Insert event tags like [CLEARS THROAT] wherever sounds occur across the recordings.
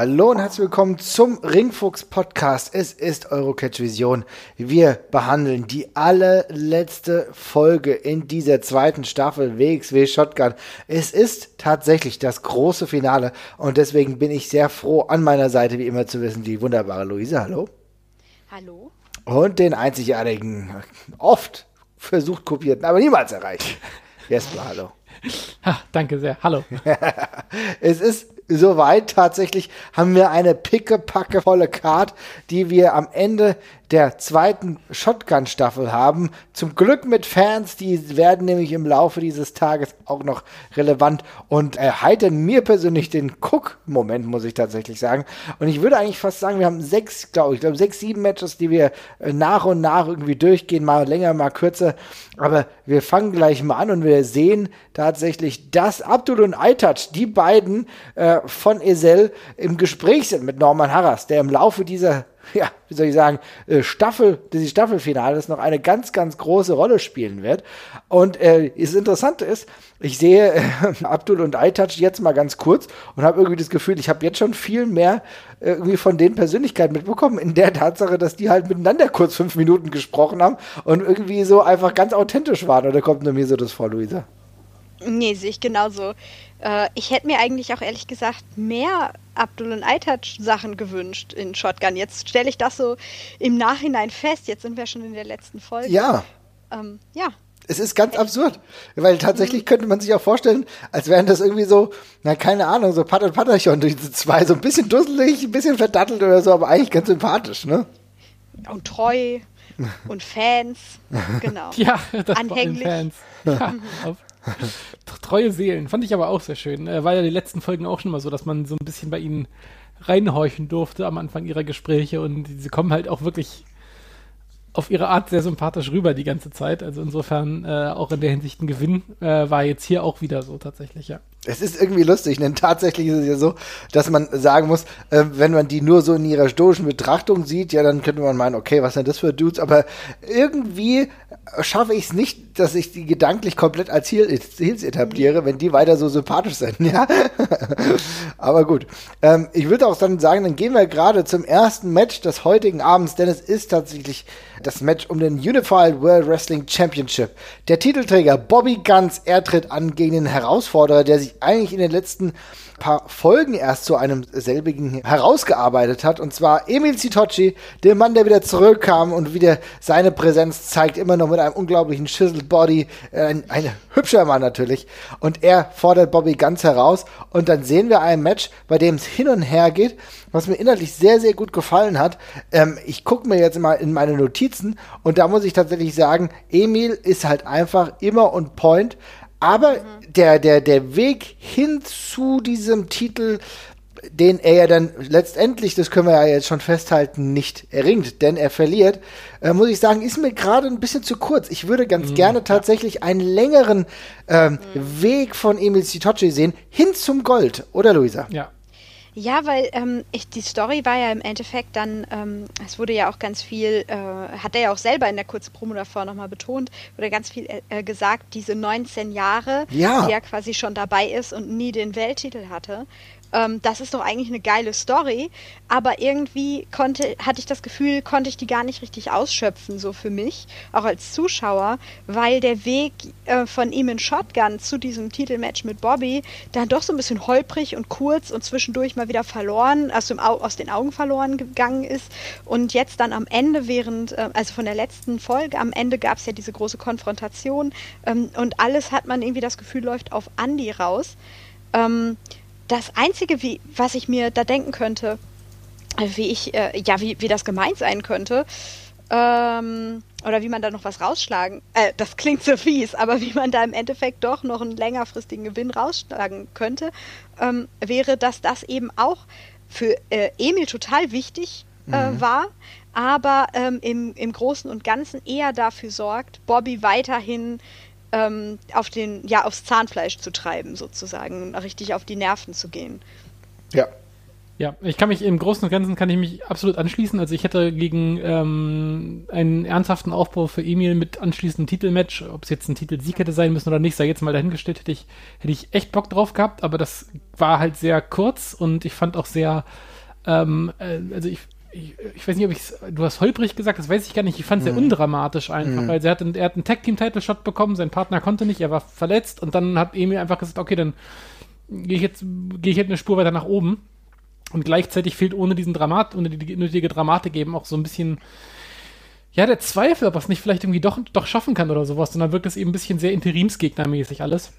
Hallo und herzlich willkommen zum Ringfuchs Podcast. Es ist Eurocatch Vision. Wir behandeln die allerletzte Folge in dieser zweiten Staffel WXW Shotgun. Es ist tatsächlich das große Finale und deswegen bin ich sehr froh, an meiner Seite wie immer zu wissen, die wunderbare Luise. Hallo. Hallo. Und den einzigartigen, oft versucht kopierten, aber niemals erreicht. Jesper, hallo. Ha, danke sehr. Hallo. [LAUGHS] es ist soweit. Tatsächlich haben wir eine pickepacke volle Card, die wir am Ende der zweiten Shotgun-Staffel haben. Zum Glück mit Fans, die werden nämlich im Laufe dieses Tages auch noch relevant und erheitern mir persönlich den Cook-Moment, muss ich tatsächlich sagen. Und ich würde eigentlich fast sagen, wir haben sechs, glaube ich, glaube sechs, sieben Matches, die wir äh, nach und nach irgendwie durchgehen, mal länger, mal kürzer. Aber wir fangen gleich mal an und wir sehen tatsächlich, dass Abdul und iTouch, die beiden äh, von Esel, im Gespräch sind mit Norman Harras, der im Laufe dieser ja, wie soll ich sagen, äh, Staffel, dieses Staffelfinales noch eine ganz, ganz große Rolle spielen wird. Und äh, das Interessante ist, ich sehe äh, [LAUGHS] Abdul und iTouch jetzt mal ganz kurz und habe irgendwie das Gefühl, ich habe jetzt schon viel mehr äh, irgendwie von den Persönlichkeiten mitbekommen, in der Tatsache, dass die halt miteinander kurz fünf Minuten gesprochen haben und irgendwie so einfach ganz authentisch waren. Oder kommt nur mir so das vor, Luisa? Nee, sehe ich genauso. Äh, ich hätte mir eigentlich auch ehrlich gesagt mehr Abdul und Aitach Sachen gewünscht in Shotgun. Jetzt stelle ich das so im Nachhinein fest. Jetzt sind wir schon in der letzten Folge. Ja. Ähm, ja. Es ist ganz absurd, weil tatsächlich mhm. könnte man sich auch vorstellen, als wären das irgendwie so, na keine Ahnung, so Pat und Patterchon, diese zwei, so ein bisschen dusselig, ein bisschen verdattelt oder so, aber eigentlich ganz sympathisch, ne? Und treu [LAUGHS] und Fans, genau. [LAUGHS] ja, das Anhänglich. Fans. [LAUGHS] Ja, auf [LAUGHS] Treue Seelen. Fand ich aber auch sehr schön. Äh, war ja die letzten Folgen auch schon mal so, dass man so ein bisschen bei ihnen reinhorchen durfte am Anfang ihrer Gespräche und sie kommen halt auch wirklich auf ihre Art sehr sympathisch rüber die ganze Zeit. Also insofern äh, auch in der Hinsicht ein Gewinn äh, war jetzt hier auch wieder so tatsächlich, ja. Es ist irgendwie lustig, denn tatsächlich ist es ja so, dass man sagen muss, äh, wenn man die nur so in ihrer stoischen Betrachtung sieht, ja, dann könnte man meinen, okay, was sind das für Dudes? Aber irgendwie schaffe ich es nicht, dass ich die gedanklich komplett als Heels etabliere, wenn die weiter so sympathisch sind, [LAUGHS] ja. Aber gut. Ähm, ich würde auch dann sagen, dann gehen wir gerade zum ersten Match des heutigen Abends, denn es ist tatsächlich das Match um den Unified World Wrestling Championship. Der Titelträger Bobby Guns, er tritt an gegen den Herausforderer, der sich eigentlich in den letzten paar Folgen erst zu einem selbigen herausgearbeitet hat. Und zwar Emil Citocci, der Mann, der wieder zurückkam und wieder seine Präsenz zeigt, immer noch mit einem unglaublichen Chiseled Body. Äh, ein, ein hübscher Mann natürlich. Und er fordert Bobby ganz heraus. Und dann sehen wir ein Match, bei dem es hin und her geht, was mir inhaltlich sehr, sehr gut gefallen hat. Ähm, ich gucke mir jetzt mal in meine Notizen und da muss ich tatsächlich sagen, Emil ist halt einfach immer on point. Aber mhm. der, der, der Weg hin zu diesem Titel, den er ja dann letztendlich, das können wir ja jetzt schon festhalten, nicht erringt, denn er verliert, äh, muss ich sagen, ist mir gerade ein bisschen zu kurz. Ich würde ganz mhm, gerne tatsächlich ja. einen längeren ähm, mhm. Weg von Emil Sitoce sehen, hin zum Gold, oder Luisa? Ja, ja, weil ähm, ich, die Story war ja im Endeffekt dann, ähm, es wurde ja auch ganz viel, äh, hat er ja auch selber in der kurzen Promo davor nochmal betont, wurde ganz viel äh, äh gesagt, diese 19 Jahre, ja. die er quasi schon dabei ist und nie den Welttitel hatte ähm, das ist doch eigentlich eine geile Story, aber irgendwie konnte, hatte ich das Gefühl, konnte ich die gar nicht richtig ausschöpfen, so für mich, auch als Zuschauer, weil der Weg äh, von ihm in Shotgun zu diesem Titelmatch mit Bobby dann doch so ein bisschen holprig und kurz und zwischendurch mal wieder verloren, dem, aus den Augen verloren gegangen ist und jetzt dann am Ende während, äh, also von der letzten Folge, am Ende gab es ja diese große Konfrontation ähm, und alles hat man irgendwie das Gefühl, läuft auf Andy raus. Ähm, das Einzige, wie, was ich mir da denken könnte, wie ich, äh, ja, wie, wie das gemeint sein könnte, ähm, oder wie man da noch was rausschlagen, äh, das klingt so fies, aber wie man da im Endeffekt doch noch einen längerfristigen Gewinn rausschlagen könnte, ähm, wäre, dass das eben auch für äh, Emil total wichtig äh, mhm. war, aber ähm, im, im Großen und Ganzen eher dafür sorgt, Bobby weiterhin ähm, auf den, ja, aufs Zahnfleisch zu treiben, sozusagen, richtig auf die Nerven zu gehen. Ja. Ja, ich kann mich im Großen und Ganzen kann ich mich absolut anschließen. Also ich hätte gegen ähm, einen ernsthaften Aufbau für Emil mit anschließendem Titelmatch, ob es jetzt ein Titelsieg hätte sein müssen oder nicht, sei jetzt mal dahingestellt, hätte ich, hätte ich echt Bock drauf gehabt, aber das war halt sehr kurz und ich fand auch sehr, ähm, äh, also ich, ich, ich, weiß nicht, ob ich du hast holprig gesagt, das weiß ich gar nicht, ich fand es mhm. sehr undramatisch einfach, mhm. weil er hat, er hat einen Tag-Team-Title-Shot bekommen, sein Partner konnte nicht, er war verletzt und dann hat Emil einfach gesagt, okay, dann gehe ich jetzt, gehe ich jetzt eine Spur weiter nach oben und gleichzeitig fehlt ohne diesen Dramat, ohne die nötige Dramatik eben auch so ein bisschen, ja, der Zweifel, ob er es nicht vielleicht irgendwie doch, doch schaffen kann oder sowas. Und dann wirkt es eben ein bisschen sehr interimsgegnermäßig alles.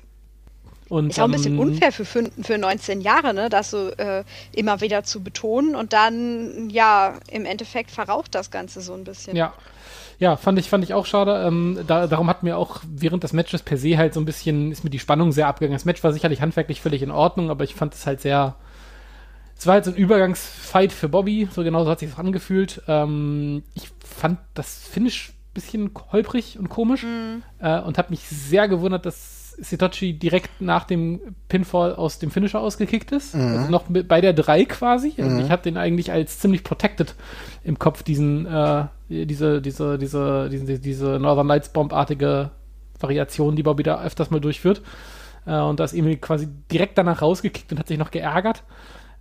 Und, ist auch ein bisschen ähm, unfair für, für 19 Jahre, ne, das so äh, immer wieder zu betonen und dann, ja, im Endeffekt verraucht das Ganze so ein bisschen. Ja. Ja, fand ich, fand ich auch schade. Ähm, da, darum hat mir auch während des Matches per se halt so ein bisschen, ist mir die Spannung sehr abgegangen. Das Match war sicherlich handwerklich völlig in Ordnung, aber ich fand es halt sehr, es war halt so ein Übergangsfight für Bobby, so genauso hat sich das angefühlt. Ähm, ich fand das Finish ein bisschen holprig und komisch mhm. äh, und habe mich sehr gewundert, dass Sitochi direkt nach dem Pinfall aus dem Finisher ausgekickt ist. Mhm. Also noch bei der 3 quasi. Also mhm. Ich hatte den eigentlich als ziemlich protected im Kopf, diesen, äh, diese, diese, diese, diese, diese Northern Lights Bomb-artige Variation, die Bobby da öfters mal durchführt. Äh, und da ist Emil quasi direkt danach rausgekickt und hat sich noch geärgert.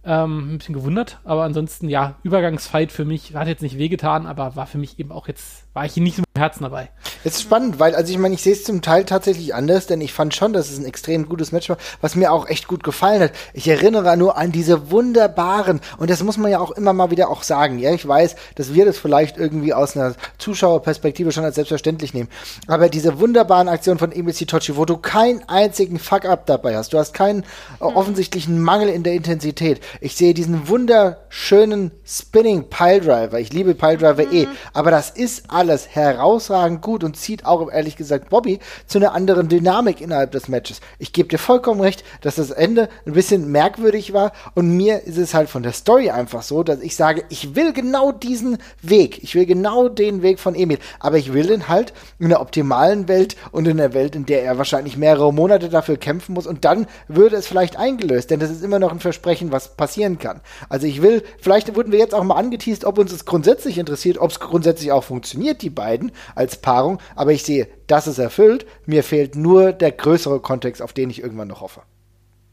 Ähm, ein bisschen gewundert, aber ansonsten, ja, Übergangsfight für mich hat jetzt nicht wehgetan, aber war für mich eben auch jetzt, war ich hier nicht so mit Herzen dabei. Es ist spannend, weil, also ich meine, ich sehe es zum Teil tatsächlich anders, denn ich fand schon, dass es ein extrem gutes Match war, was mir auch echt gut gefallen hat. Ich erinnere nur an diese wunderbaren, und das muss man ja auch immer mal wieder auch sagen, ja, ich weiß, dass wir das vielleicht irgendwie aus einer Zuschauerperspektive schon als selbstverständlich nehmen, aber diese wunderbaren Aktionen von Emil Sitochi, wo du keinen einzigen Fuck-up dabei hast, du hast keinen äh, offensichtlichen Mangel in der Intensität, ich sehe diesen wunderschönen Spinning Piledriver. Ich liebe Piledriver eh. mhm. eh. Aber das ist alles herausragend gut und zieht auch, ehrlich gesagt, Bobby zu einer anderen Dynamik innerhalb des Matches. Ich gebe dir vollkommen recht, dass das Ende ein bisschen merkwürdig war. Und mir ist es halt von der Story einfach so, dass ich sage, ich will genau diesen Weg. Ich will genau den Weg von Emil. Aber ich will den halt in der optimalen Welt und in der Welt, in der er wahrscheinlich mehrere Monate dafür kämpfen muss. Und dann würde es vielleicht eingelöst. Denn das ist immer noch ein Versprechen, was passieren kann. Also ich will, vielleicht wurden wir jetzt auch mal angeteased, ob uns das grundsätzlich interessiert, ob es grundsätzlich auch funktioniert, die beiden als Paarung. Aber ich sehe, das ist erfüllt. Mir fehlt nur der größere Kontext, auf den ich irgendwann noch hoffe.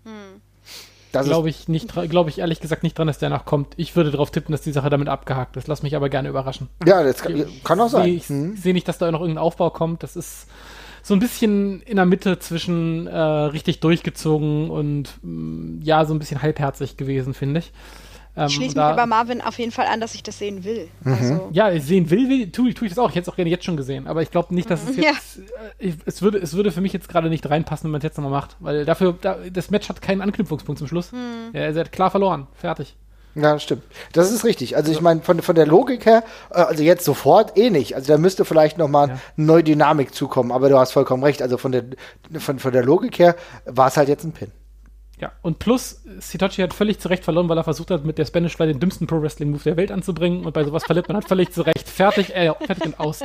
Hm. Glaube ich nicht, glaube ich ehrlich gesagt nicht dran, dass der noch kommt. Ich würde darauf tippen, dass die Sache damit abgehakt ist. Lass mich aber gerne überraschen. Ja, das kann, kann auch sein. Ich hm. sehe nicht, dass da noch irgendein Aufbau kommt. Das ist so ein bisschen in der Mitte zwischen äh, richtig durchgezogen und mh, mm, ja, so ein bisschen halbherzig gewesen, finde ich. Ähm, ich schließe mich aber Marvin auf jeden Fall an, dass ich das sehen will. Mhm. Also. Ja, ich sehen will, will tue, tue ich das auch. Ich hätte es auch gerne jetzt schon gesehen. Aber ich glaube nicht, dass es mhm. jetzt. Ja. Äh, es, würde, es würde für mich jetzt gerade nicht reinpassen, wenn man es jetzt nochmal macht. Weil dafür, da, das Match hat keinen Anknüpfungspunkt zum Schluss. Mhm. Ja, er hat klar verloren. Fertig. Ja, stimmt. Das ist richtig. Also ich meine, von, von der Logik her, äh, also jetzt sofort eh nicht. Also da müsste vielleicht nochmal ja. eine neue Dynamik zukommen, aber du hast vollkommen recht. Also von der, von, von der Logik her war es halt jetzt ein Pin. Ja, und plus, Sitochi hat völlig zu Recht verloren, weil er versucht hat, mit der Spanish Fly den dümmsten Pro-Wrestling-Move der Welt anzubringen. Und bei sowas verliert man halt völlig zu Recht. Fertig, äh, fertig und aus.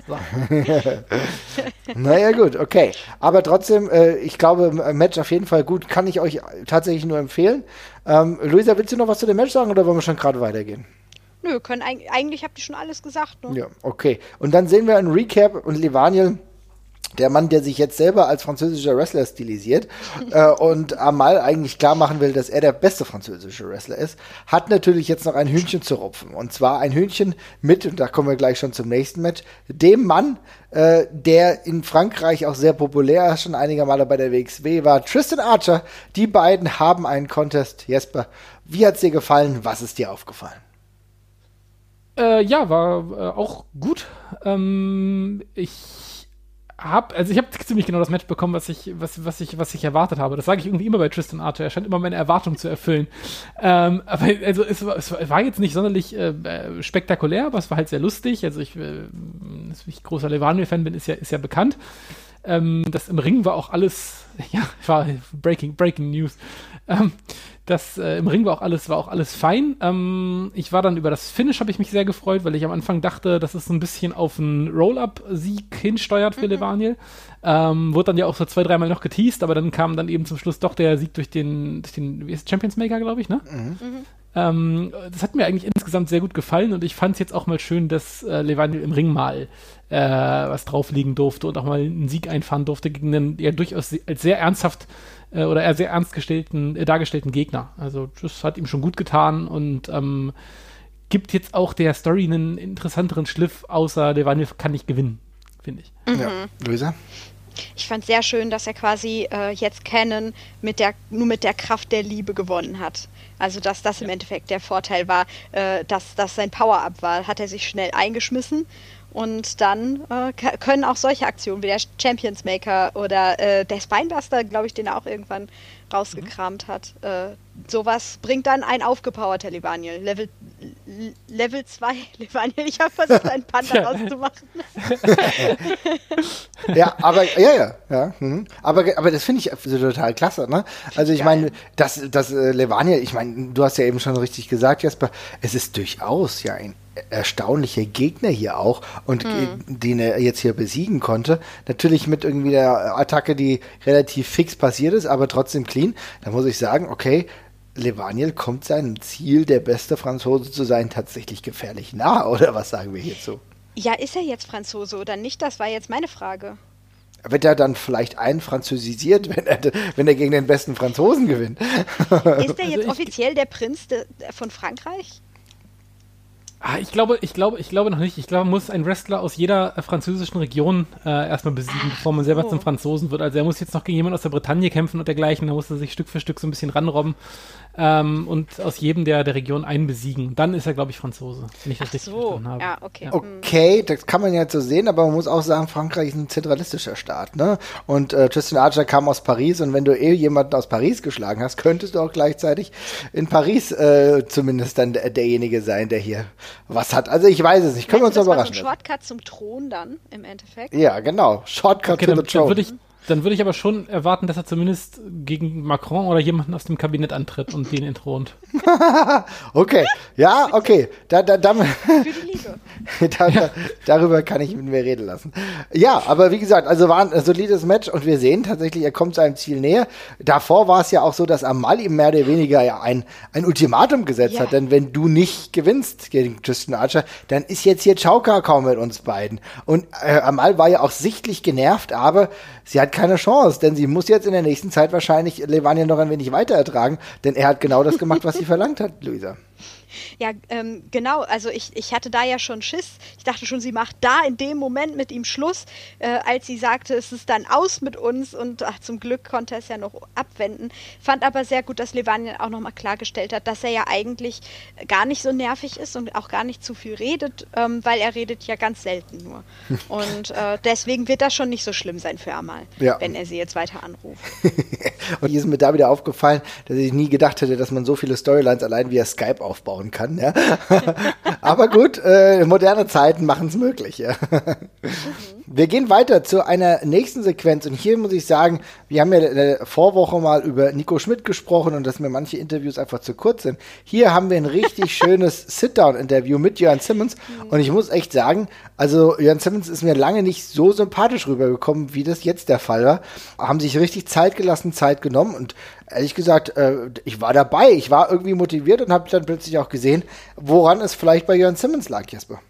[LAUGHS] naja, gut, okay. Aber trotzdem, äh, ich glaube, Match auf jeden Fall gut. Kann ich euch tatsächlich nur empfehlen. Ähm, Luisa, willst du noch was zu dem Match sagen oder wollen wir schon gerade weitergehen? Nö, können, eigentlich habt ihr schon alles gesagt. Ne? Ja, okay. Und dann sehen wir ein Recap und Levaniel der Mann, der sich jetzt selber als französischer Wrestler stilisiert [LAUGHS] äh, und Amal eigentlich klar machen will, dass er der beste französische Wrestler ist, hat natürlich jetzt noch ein Hühnchen zu rupfen. Und zwar ein Hühnchen mit, und da kommen wir gleich schon zum nächsten Match, dem Mann, äh, der in Frankreich auch sehr populär schon einige Male bei der WXW war, Tristan Archer. Die beiden haben einen Contest. Jesper, wie hat's dir gefallen? Was ist dir aufgefallen? Äh, ja, war äh, auch gut. Ähm, ich hab, also ich habe ziemlich genau das Match bekommen, was ich, was, was ich, was ich erwartet habe. Das sage ich irgendwie immer bei Tristan Arthur. Er scheint immer meine Erwartungen zu erfüllen. Ähm, aber also es war, es war jetzt nicht sonderlich äh, äh spektakulär, aber es war halt sehr lustig. Also ich, äh, dass ich großer Levanil-Fan bin, ist ja, ist ja bekannt. Ähm, das im Ring war auch alles, [LAUGHS] ja, war Breaking, Breaking News. Ähm, das äh, im Ring war auch alles, war auch alles fein. Ähm, ich war dann über das Finish, habe ich mich sehr gefreut, weil ich am Anfang dachte, dass es so ein bisschen auf einen Roll-Up-Sieg hinsteuert für mhm. Levaniel. Ähm, wurde dann ja auch so zwei, dreimal noch geteased, aber dann kam dann eben zum Schluss doch der Sieg durch den, durch den wie ist Champions Maker, glaube ich, ne? Mhm. Ähm, das hat mir eigentlich insgesamt sehr gut gefallen und ich fand es jetzt auch mal schön, dass äh, Levaniel im Ring mal äh, was drauflegen durfte und auch mal einen Sieg einfahren durfte gegen einen ja durchaus als sehr ernsthaft äh, oder eher sehr ernst gestellten, äh, dargestellten Gegner. Also das hat ihm schon gut getan und ähm, gibt jetzt auch der Story einen interessanteren Schliff, außer Levaniel kann nicht gewinnen, finde ich. Mhm. Ja, Luisa? Ich fand sehr schön, dass er quasi äh, jetzt Canon mit der, nur mit der Kraft der Liebe gewonnen hat. Also dass das im Endeffekt der Vorteil war, äh, dass das sein Power-Up war. Hat er sich schnell eingeschmissen und dann äh, können auch solche Aktionen wie der Champions Maker oder äh, der Spinebuster, glaube ich, den er auch irgendwann rausgekramt mhm. hat. Äh, sowas bringt dann ein aufgepowerter Levaniel. Level, Level 2 [LAUGHS] Levaniel. Ich habe versucht, einen Panda [LAUGHS] rauszumachen. [LAUGHS] ja, aber ja, ja, ja. Mhm. Aber, aber das finde ich total klasse, ne? Also ich meine, das, das äh, Levaniel, ich meine, du hast ja eben schon richtig gesagt, Jasper, es ist durchaus ja ein erstaunliche Gegner hier auch und mhm. den er jetzt hier besiegen konnte. Natürlich mit irgendwie der Attacke, die relativ fix passiert ist, aber trotzdem clean. Da muss ich sagen, okay, Levaniel kommt seinem Ziel, der beste Franzose zu sein, tatsächlich gefährlich nah, oder was sagen wir hierzu? Ja, ist er jetzt Franzose oder nicht? Das war jetzt meine Frage. Wird er dann vielleicht einfranzösisiert, wenn er, wenn er gegen den besten Franzosen gewinnt? Ist er jetzt also offiziell der Prinz de, von Frankreich? Ah, ich glaube, ich glaube, ich glaube noch nicht. Ich glaube, man muss ein Wrestler aus jeder französischen Region äh, erstmal besiegen, bevor man selber oh. zum Franzosen wird. Also er muss jetzt noch gegen jemanden aus der Bretagne kämpfen und dergleichen. Da muss er sich Stück für Stück so ein bisschen ranrobben ähm, und aus jedem der, der Region einen besiegen. Dann ist er, glaube ich, Franzose, wenn ich das Ach richtig so. verstanden habe. Ja, okay. Ja. Okay, das kann man jetzt so sehen, aber man muss auch sagen, Frankreich ist ein zentralistischer Staat, ne? Und äh, Tristan Archer kam aus Paris und wenn du eh jemanden aus Paris geschlagen hast, könntest du auch gleichzeitig in Paris äh, zumindest dann der, derjenige sein, der hier was hat. Also ich weiß es nicht. Können wir uns das überraschen. War so ein Shortcut zum Thron dann im Endeffekt. Ja, genau. Shortcut okay, to the Throne. Dann würde ich aber schon erwarten, dass er zumindest gegen Macron oder jemanden aus dem Kabinett antritt und den entthront. [LAUGHS] okay, ja, okay. Da, da, da, Für die [LAUGHS] Liebe. da, da, darüber kann ich mit mir reden lassen. Ja, aber wie gesagt, also war ein solides Match und wir sehen tatsächlich, er kommt seinem Ziel näher. Davor war es ja auch so, dass Amal ihm mehr oder weniger ja ein, ein Ultimatum gesetzt ja. hat, denn wenn du nicht gewinnst gegen Tristan Archer, dann ist jetzt hier Chauka kaum mit uns beiden. Und äh, Amal war ja auch sichtlich genervt, aber sie hat keine Chance, denn sie muss jetzt in der nächsten Zeit wahrscheinlich Levania noch ein wenig weiter ertragen, denn er hat genau das gemacht, was sie [LAUGHS] verlangt hat, Luisa. Ja, ähm, genau. Also ich, ich hatte da ja schon Schiss. Ich dachte schon, sie macht da in dem Moment mit ihm Schluss, äh, als sie sagte, es ist dann aus mit uns und ach, zum Glück konnte er es ja noch abwenden. Fand aber sehr gut, dass Levanien auch nochmal klargestellt hat, dass er ja eigentlich gar nicht so nervig ist und auch gar nicht zu viel redet, ähm, weil er redet ja ganz selten nur. [LAUGHS] Und äh, deswegen wird das schon nicht so schlimm sein für Amal, ja. wenn er sie jetzt weiter anruft. [LAUGHS] und hier ist mir da wieder aufgefallen, dass ich nie gedacht hätte, dass man so viele Storylines allein via Skype aufbaut bauen kann. Ja? [LAUGHS] Aber gut, äh, moderne Zeiten machen es möglich. Ja? Wir gehen weiter zu einer nächsten Sequenz und hier muss ich sagen, wir haben ja in der Vorwoche mal über Nico Schmidt gesprochen und dass mir manche Interviews einfach zu kurz sind. Hier haben wir ein richtig [LAUGHS] schönes Sit-Down-Interview mit Jörn Simmons und ich muss echt sagen, also Jörn Simmons ist mir lange nicht so sympathisch rübergekommen, wie das jetzt der Fall war. Haben sich richtig Zeit gelassen, Zeit genommen und ehrlich gesagt, äh, ich war dabei, ich war irgendwie motiviert und habe dann plötzlich auch gesehen, woran es vielleicht bei Jörn Simmons lag, Jesper.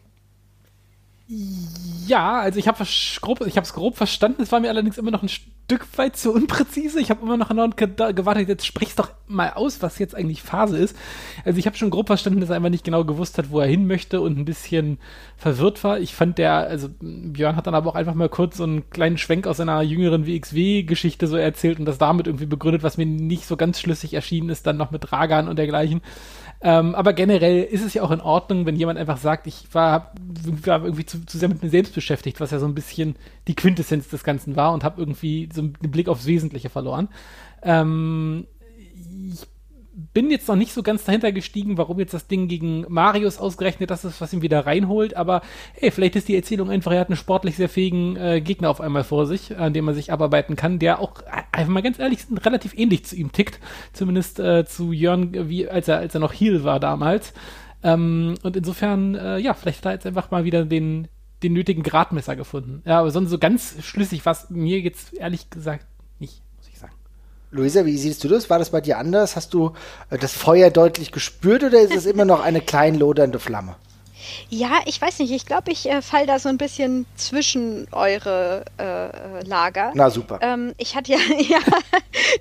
Ja, also ich habe grob, es grob verstanden. Es war mir allerdings immer noch ein Stück weit zu unpräzise. Ich habe immer noch gewartet. Jetzt sprich's doch mal aus, was jetzt eigentlich Phase ist. Also ich habe schon grob verstanden, dass er einfach nicht genau gewusst hat, wo er hin möchte und ein bisschen verwirrt war. Ich fand der, also Björn hat dann aber auch einfach mal kurz so einen kleinen Schwenk aus seiner jüngeren WXW-Geschichte so erzählt und das damit irgendwie begründet, was mir nicht so ganz schlüssig erschienen ist, dann noch mit Dragan und dergleichen. Ähm, aber generell ist es ja auch in Ordnung, wenn jemand einfach sagt, ich war, war irgendwie zu, zu, sehr mit mir selbst beschäftigt, was ja so ein bisschen die Quintessenz des Ganzen war und habe irgendwie so einen Blick aufs Wesentliche verloren. Ähm, ich bin jetzt noch nicht so ganz dahinter gestiegen, warum jetzt das Ding gegen Marius ausgerechnet das ist, was ihn wieder reinholt. Aber hey, vielleicht ist die Erzählung einfach, er hat einen sportlich sehr fähigen äh, Gegner auf einmal vor sich, an dem man sich abarbeiten kann, der auch, einfach mal ganz ehrlich, relativ ähnlich zu ihm tickt. Zumindest äh, zu Jörn, wie als er, als er noch Heel war damals. Ähm, und insofern, äh, ja, vielleicht hat er jetzt einfach mal wieder den, den nötigen Gradmesser gefunden. Ja, aber sonst so ganz schlüssig was mir jetzt ehrlich gesagt nicht, muss ich sagen. Luisa, wie siehst du das? War das bei dir anders? Hast du äh, das Feuer deutlich gespürt oder ist es immer noch eine klein lodernde Flamme? Ja, ich weiß nicht. Ich glaube, ich äh, fall da so ein bisschen zwischen eure äh, Lager. Na super. Ähm, ich hatte ja, [LAUGHS] ja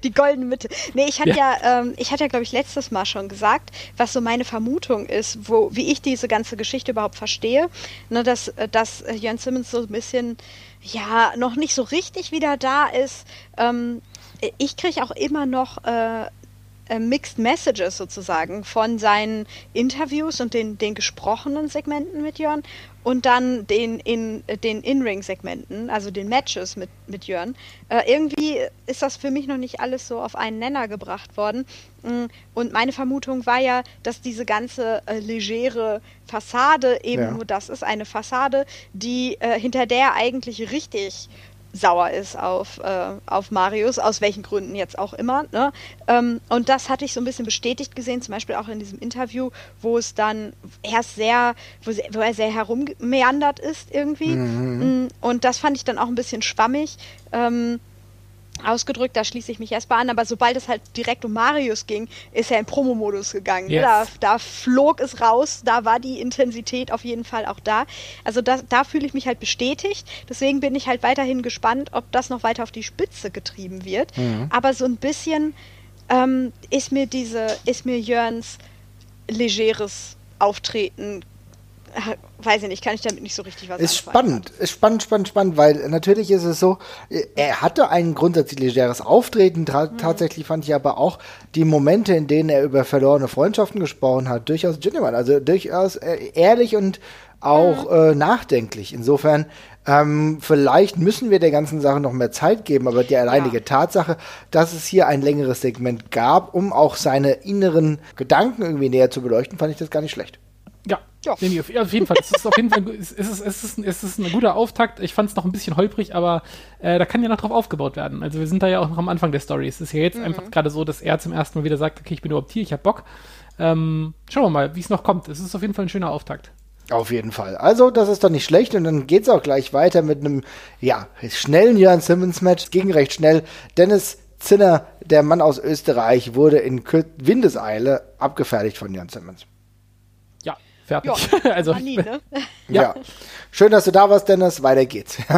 die goldene Mitte. Nee, ich hatte ja, ja ähm, ich hatte ja, glaube ich, letztes Mal schon gesagt, was so meine Vermutung ist, wo, wie ich diese ganze Geschichte überhaupt verstehe. Ne, dass, äh, dass Jörn Simmons so ein bisschen, ja, noch nicht so richtig wieder da ist. Ähm, ich kriege auch immer noch äh, äh, Mixed Messages sozusagen von seinen Interviews und den, den gesprochenen Segmenten mit Jörn und dann den in den In-Ring-Segmenten, also den Matches mit, mit Jörn. Äh, irgendwie ist das für mich noch nicht alles so auf einen Nenner gebracht worden. Mm, und meine Vermutung war ja, dass diese ganze äh, legere Fassade eben ja. nur das ist, eine Fassade, die äh, hinter der eigentlich richtig sauer ist auf, äh, auf Marius, aus welchen Gründen jetzt auch immer. Ne? Ähm, und das hatte ich so ein bisschen bestätigt gesehen, zum Beispiel auch in diesem Interview, wo es dann erst sehr, wo, wo er sehr herummeandert ist irgendwie. Mhm. Mm, und das fand ich dann auch ein bisschen schwammig. Ähm, ausgedrückt, da schließe ich mich erstmal an, aber sobald es halt direkt um Marius ging, ist er in Promo-Modus gegangen. Yes. Da, da, flog es raus, da war die Intensität auf jeden Fall auch da. Also da, da fühle ich mich halt bestätigt. Deswegen bin ich halt weiterhin gespannt, ob das noch weiter auf die Spitze getrieben wird. Mhm. Aber so ein bisschen ähm, ist mir diese, ist mir Jörns legeres Auftreten [LAUGHS] weiß ich nicht, kann ich damit nicht so richtig was Ist anfangen. spannend, ist spannend, spannend, spannend, weil natürlich ist es so, er hatte ein grundsätzlich legeres Auftreten, mhm. tatsächlich fand ich aber auch die Momente, in denen er über verlorene Freundschaften gesprochen hat, durchaus genuine, also durchaus äh, ehrlich und auch mhm. äh, nachdenklich. Insofern, ähm, vielleicht müssen wir der ganzen Sache noch mehr Zeit geben, aber die alleinige ja. Tatsache, dass es hier ein längeres Segment gab, um auch seine inneren Gedanken irgendwie näher zu beleuchten, fand ich das gar nicht schlecht. Ja, nee, auf, auf, jeden Fall. Es ist auf jeden Fall es ist, es ist, es ist ein guter Auftakt. Ich fand es noch ein bisschen holprig, aber äh, da kann ja noch drauf aufgebaut werden. Also wir sind da ja auch noch am Anfang der Story. Es ist ja jetzt mhm. einfach gerade so, dass er zum ersten Mal wieder sagt, okay, ich bin überhaupt hier, ich hab Bock. Ähm, schauen wir mal, wie es noch kommt. Es ist auf jeden Fall ein schöner Auftakt. Auf jeden Fall. Also, das ist doch nicht schlecht. Und dann geht es auch gleich weiter mit einem, ja, schnellen Jörn Simmons-Match. Ging recht schnell. Dennis Zinner, der Mann aus Österreich, wurde in Windeseile abgefertigt von Jörn Simmons. Fertig. Ja, [LAUGHS] also, nie, ne? [LAUGHS] ja. ja. Schön, dass du da warst, Dennis. Weiter geht's. [LAUGHS]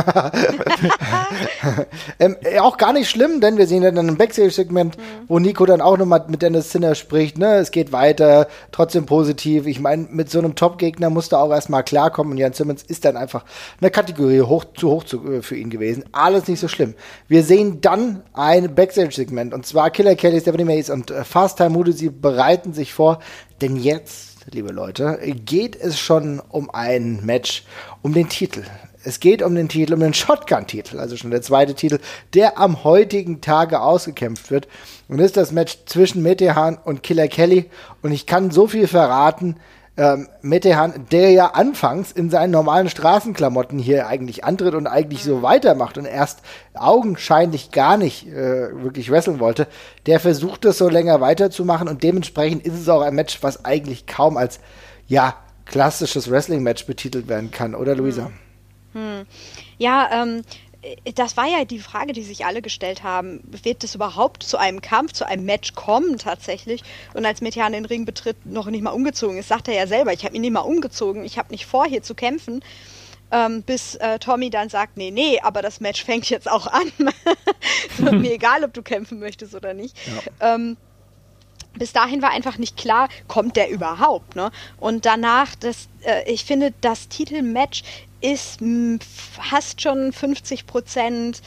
ähm, äh, auch gar nicht schlimm, denn wir sehen ja dann ein Backstage-Segment, mhm. wo Nico dann auch nochmal mit Dennis Zinner spricht. Ne? Es geht weiter, trotzdem positiv. Ich meine, mit so einem Top-Gegner musst du auch erstmal klarkommen. Und Jan Simmons ist dann einfach eine Kategorie hoch, zu hoch zu, äh, für ihn gewesen. Alles nicht so schlimm. Wir sehen dann ein Backstage-Segment. Und zwar Killer Kelly, Stephanie Mays und äh, Fast Time Moody, sie bereiten sich vor. Denn jetzt liebe Leute, geht es schon um ein Match, um den Titel. Es geht um den Titel, um den Shotgun-Titel, also schon der zweite Titel, der am heutigen Tage ausgekämpft wird. Und das ist das Match zwischen Metehan und Killer Kelly. Und ich kann so viel verraten, ähm, Metehan, der ja anfangs in seinen normalen Straßenklamotten hier eigentlich antritt und eigentlich so weitermacht und erst augenscheinlich gar nicht äh, wirklich wresteln wollte, der versucht das so länger weiterzumachen und dementsprechend ist es auch ein Match, was eigentlich kaum als ja klassisches Wrestling-Match betitelt werden kann, oder Luisa? Hm. Hm. Ja, ähm, äh, das war ja die Frage, die sich alle gestellt haben. Wird es überhaupt zu einem Kampf, zu einem Match kommen tatsächlich? Und als Metian den Ring betritt, noch nicht mal umgezogen ist, sagt er ja selber, ich habe ihn nicht mal umgezogen, ich habe nicht vor, hier zu kämpfen. Ähm, bis äh, Tommy dann sagt, nee, nee, aber das Match fängt jetzt auch an. [LAUGHS] mir [LAUGHS] egal, ob du kämpfen möchtest oder nicht. Ja. Ähm, bis dahin war einfach nicht klar, kommt der überhaupt, ne? Und danach, das, äh, ich finde, das Titelmatch ist fast schon 50 Prozent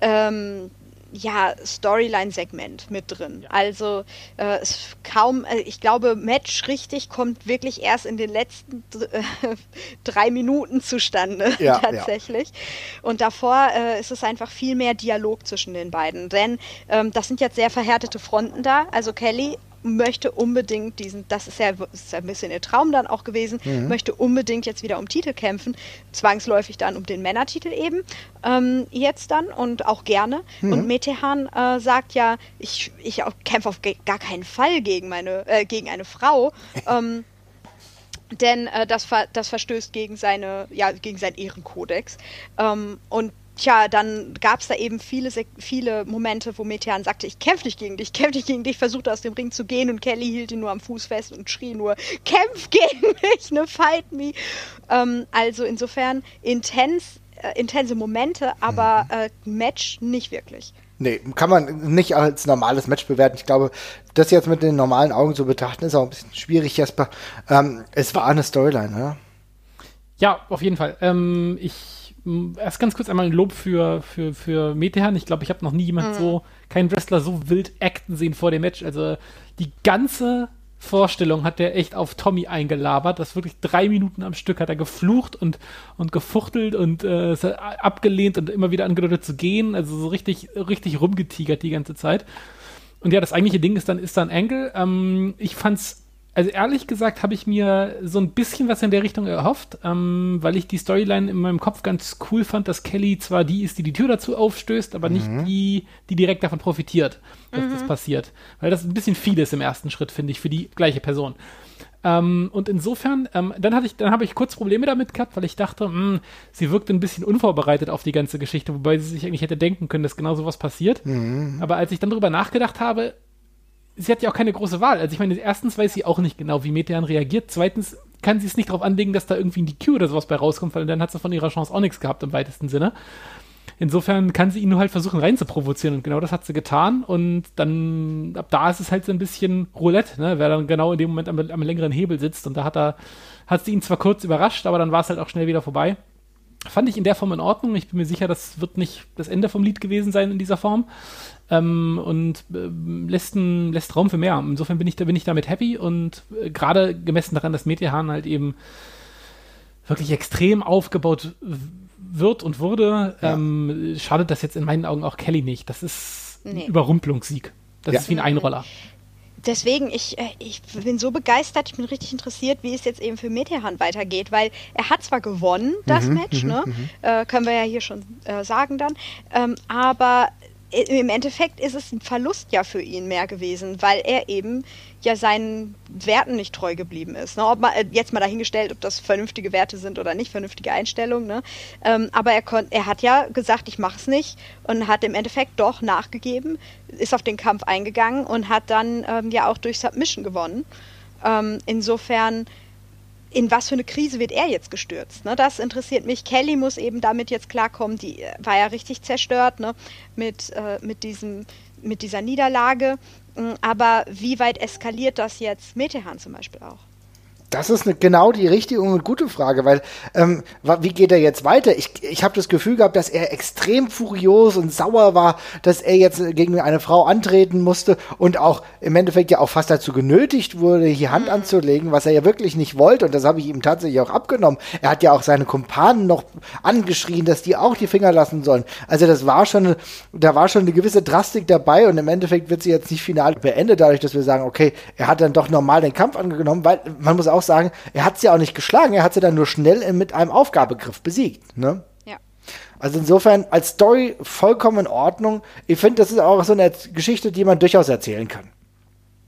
ähm, ja, Storyline-Segment mit drin. Ja. Also äh, es kaum, äh, ich glaube, Match richtig kommt wirklich erst in den letzten äh, [LAUGHS] drei Minuten zustande ja, tatsächlich. Ja. Und davor äh, ist es einfach viel mehr Dialog zwischen den beiden. Denn ähm, das sind jetzt sehr verhärtete Fronten da. Also Kelly möchte unbedingt diesen, das ist ja, ist ja ein bisschen ihr Traum dann auch gewesen, mhm. möchte unbedingt jetzt wieder um Titel kämpfen, zwangsläufig dann um den Männertitel eben, ähm, jetzt dann und auch gerne. Mhm. Und Metehan äh, sagt ja, ich, ich kämpfe auf gar keinen Fall gegen meine, äh, gegen eine Frau. [LAUGHS] ähm, denn äh, das, ver das verstößt gegen seine, ja, gegen seinen Ehrenkodex. Ähm, und tja, dann gab es da eben viele, viele Momente, wo Metean sagte, ich kämpfe nicht gegen dich, ich kämpfe nicht gegen dich, versuchte aus dem Ring zu gehen und Kelly hielt ihn nur am Fuß fest und schrie nur, kämpf gegen [LAUGHS] mich, ne, fight me. Ähm, also insofern intens, äh, intense Momente, aber mhm. äh, Match nicht wirklich. Nee, kann man nicht als normales Match bewerten. Ich glaube, das jetzt mit den normalen Augen zu betrachten, ist auch ein bisschen schwierig, Jasper. Ähm, es war eine Storyline, oder? Ja, auf jeden Fall. Ähm, ich erst ganz kurz einmal ein Lob für, für, für Metehan. Ich glaube, ich habe noch nie jemand mhm. so, keinen Wrestler so wild acten sehen vor dem Match. Also die ganze Vorstellung hat der echt auf Tommy eingelabert. Das wirklich drei Minuten am Stück hat er geflucht und, und gefuchtelt und äh, abgelehnt und immer wieder angedeutet zu gehen. Also so richtig, richtig rumgetigert die ganze Zeit. Und ja, das eigentliche Ding ist dann, ist dann Angle. Ähm, ich fand's also ehrlich gesagt habe ich mir so ein bisschen was in der Richtung erhofft, ähm, weil ich die Storyline in meinem Kopf ganz cool fand, dass Kelly zwar die ist, die die Tür dazu aufstößt, aber mhm. nicht die, die direkt davon profitiert, dass mhm. das passiert. Weil das ein bisschen viel ist im ersten Schritt, finde ich, für die gleiche Person. Ähm, und insofern, ähm, dann hatte ich, dann habe ich kurz Probleme damit gehabt, weil ich dachte, mh, hm, sie wirkt ein bisschen unvorbereitet auf die ganze Geschichte, wobei sie sich eigentlich hätte denken können, dass genau sowas passiert. Mhm. Aber als ich dann darüber nachgedacht habe, sie hat ja auch keine große Wahl. Also ich meine, erstens weiß sie auch nicht genau, wie Metean reagiert. Zweitens kann sie es nicht darauf anlegen, dass da irgendwie in die Queue oder sowas bei rauskommt, weil dann hat sie von ihrer Chance auch nichts gehabt im weitesten Sinne. Insofern kann sie ihn nur halt versuchen reinzuprovozieren und genau das hat sie getan und dann ab da ist es halt so ein bisschen Roulette, ne? wer dann genau in dem Moment am, am längeren Hebel sitzt und da hat er, hat sie ihn zwar kurz überrascht, aber dann war es halt auch schnell wieder vorbei. Fand ich in der Form in Ordnung. Ich bin mir sicher, das wird nicht das Ende vom Lied gewesen sein in dieser Form ähm, und äh, lässt, ein, lässt Raum für mehr. Insofern bin ich, bin ich damit happy und äh, gerade gemessen daran, dass Metehan halt eben wirklich extrem aufgebaut wird und wurde, ja. ähm, schadet das jetzt in meinen Augen auch Kelly nicht. Das ist nee. ein Überrumpelungssieg. Das ja. ist wie ein Einroller. Deswegen, ich, äh, ich bin so begeistert, ich bin richtig interessiert, wie es jetzt eben für Metehan weitergeht, weil er hat zwar gewonnen, das mhm, Match, mhm, ne? Mhm. Äh, können wir ja hier schon äh, sagen dann, ähm, aber im Endeffekt ist es ein Verlust ja für ihn mehr gewesen, weil er eben ja seinen Werten nicht treu geblieben ist. Ne? Ob man, äh, jetzt mal dahingestellt, ob das vernünftige Werte sind oder nicht, vernünftige Einstellungen. Ne? Ähm, aber er, er hat ja gesagt, ich mache es nicht und hat im Endeffekt doch nachgegeben, ist auf den Kampf eingegangen und hat dann ähm, ja auch durch Submission gewonnen. Ähm, insofern in was für eine Krise wird er jetzt gestürzt? Ne? Das interessiert mich. Kelly muss eben damit jetzt klarkommen. Die äh, war ja richtig zerstört ne? mit, äh, mit, diesem, mit dieser Niederlage. Mm, aber wie weit eskaliert das jetzt Metehan zum Beispiel auch? Das ist eine, genau die richtige und gute Frage, weil ähm, wie geht er jetzt weiter? Ich, ich habe das Gefühl gehabt, dass er extrem furios und sauer war, dass er jetzt gegen eine Frau antreten musste und auch im Endeffekt ja auch fast dazu genötigt wurde, hier Hand mhm. anzulegen, was er ja wirklich nicht wollte und das habe ich ihm tatsächlich auch abgenommen. Er hat ja auch seine Kumpanen noch angeschrien, dass die auch die Finger lassen sollen. Also das war schon, da war schon eine gewisse Drastik dabei und im Endeffekt wird sie jetzt nicht final beendet, dadurch, dass wir sagen, okay, er hat dann doch normal den Kampf angenommen, weil man muss auch auch sagen, er hat sie ja auch nicht geschlagen, er hat sie dann nur schnell mit einem Aufgabegriff besiegt. Ne? Ja. Also insofern als Story vollkommen in Ordnung. Ich finde, das ist auch so eine Geschichte, die man durchaus erzählen kann.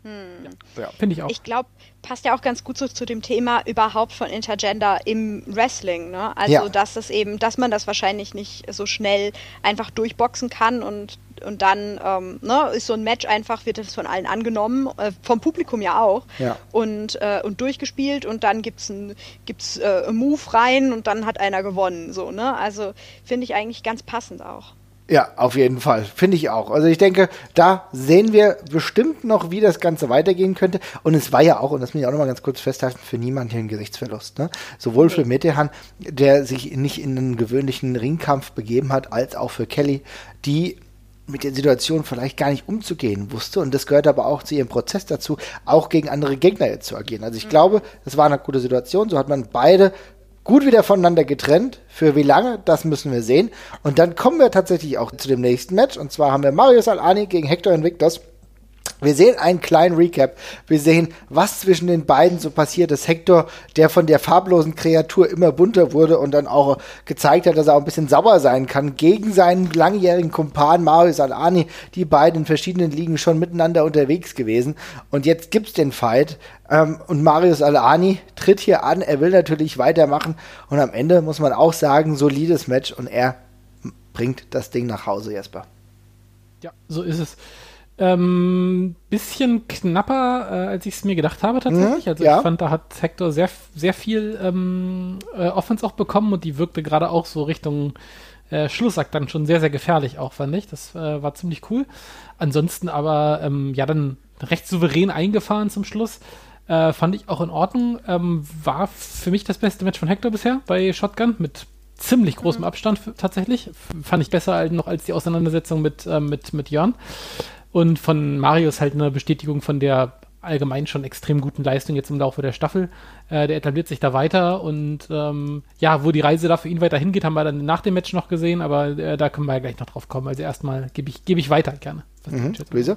Hm. Ja. Finde ich auch. Ich glaube, passt ja auch ganz gut so zu dem Thema überhaupt von Intergender im Wrestling. Ne? Also, ja. dass das eben, dass man das wahrscheinlich nicht so schnell einfach durchboxen kann und, und dann ähm, ne, ist so ein Match einfach, wird das von allen angenommen, äh, vom Publikum ja auch, ja. Und, äh, und durchgespielt und dann gibt es ein gibt's, äh, Move rein und dann hat einer gewonnen. So, ne? Also finde ich eigentlich ganz passend auch. Ja, auf jeden Fall. Finde ich auch. Also ich denke, da sehen wir bestimmt noch, wie das Ganze weitergehen könnte. Und es war ja auch, und das muss ich auch nochmal ganz kurz festhalten, für niemanden hier ein Gesichtsverlust. Ne? Sowohl für Metehan, der sich nicht in einen gewöhnlichen Ringkampf begeben hat, als auch für Kelly, die mit der Situation vielleicht gar nicht umzugehen wusste. Und das gehört aber auch zu ihrem Prozess dazu, auch gegen andere Gegner jetzt zu agieren. Also ich mhm. glaube, das war eine gute Situation. So hat man beide gut wieder voneinander getrennt. Für wie lange, das müssen wir sehen. Und dann kommen wir tatsächlich auch zu dem nächsten Match. Und zwar haben wir Marius Alani gegen Hector Invictus. Wir sehen einen kleinen Recap. Wir sehen, was zwischen den beiden so passiert ist. Hector, der von der farblosen Kreatur immer bunter wurde und dann auch gezeigt hat, dass er auch ein bisschen sauer sein kann, gegen seinen langjährigen Kumpan Marius Alani, die beiden in verschiedenen Ligen schon miteinander unterwegs gewesen. Und jetzt gibt's den Fight. Ähm, und Marius Alani tritt hier an. Er will natürlich weitermachen. Und am Ende muss man auch sagen, solides Match. Und er bringt das Ding nach Hause, Jesper. Ja, so ist es. Ähm, bisschen knapper, äh, als ich es mir gedacht habe tatsächlich. Mhm, also ja. ich fand, da hat Hector sehr, sehr viel ähm, äh, Offense auch bekommen und die wirkte gerade auch so Richtung äh, Schlussakt dann schon sehr, sehr gefährlich auch, fand ich. Das äh, war ziemlich cool. Ansonsten aber, ähm, ja, dann recht souverän eingefahren zum Schluss. Äh, fand ich auch in Ordnung. Ähm, war für mich das beste Match von Hector bisher bei Shotgun mit ziemlich großem mhm. Abstand tatsächlich. Fand ich besser als, noch als die Auseinandersetzung mit, äh, mit, mit Jörn. Und von Marius halt eine Bestätigung von der allgemein schon extrem guten Leistung jetzt im Laufe der Staffel. Äh, der etabliert sich da weiter und ähm, ja, wo die Reise da für ihn weiter hingeht, haben wir dann nach dem Match noch gesehen, aber äh, da können wir ja gleich noch drauf kommen. Also erstmal gebe ich, geb ich weiter gerne. Mhm. Luisa?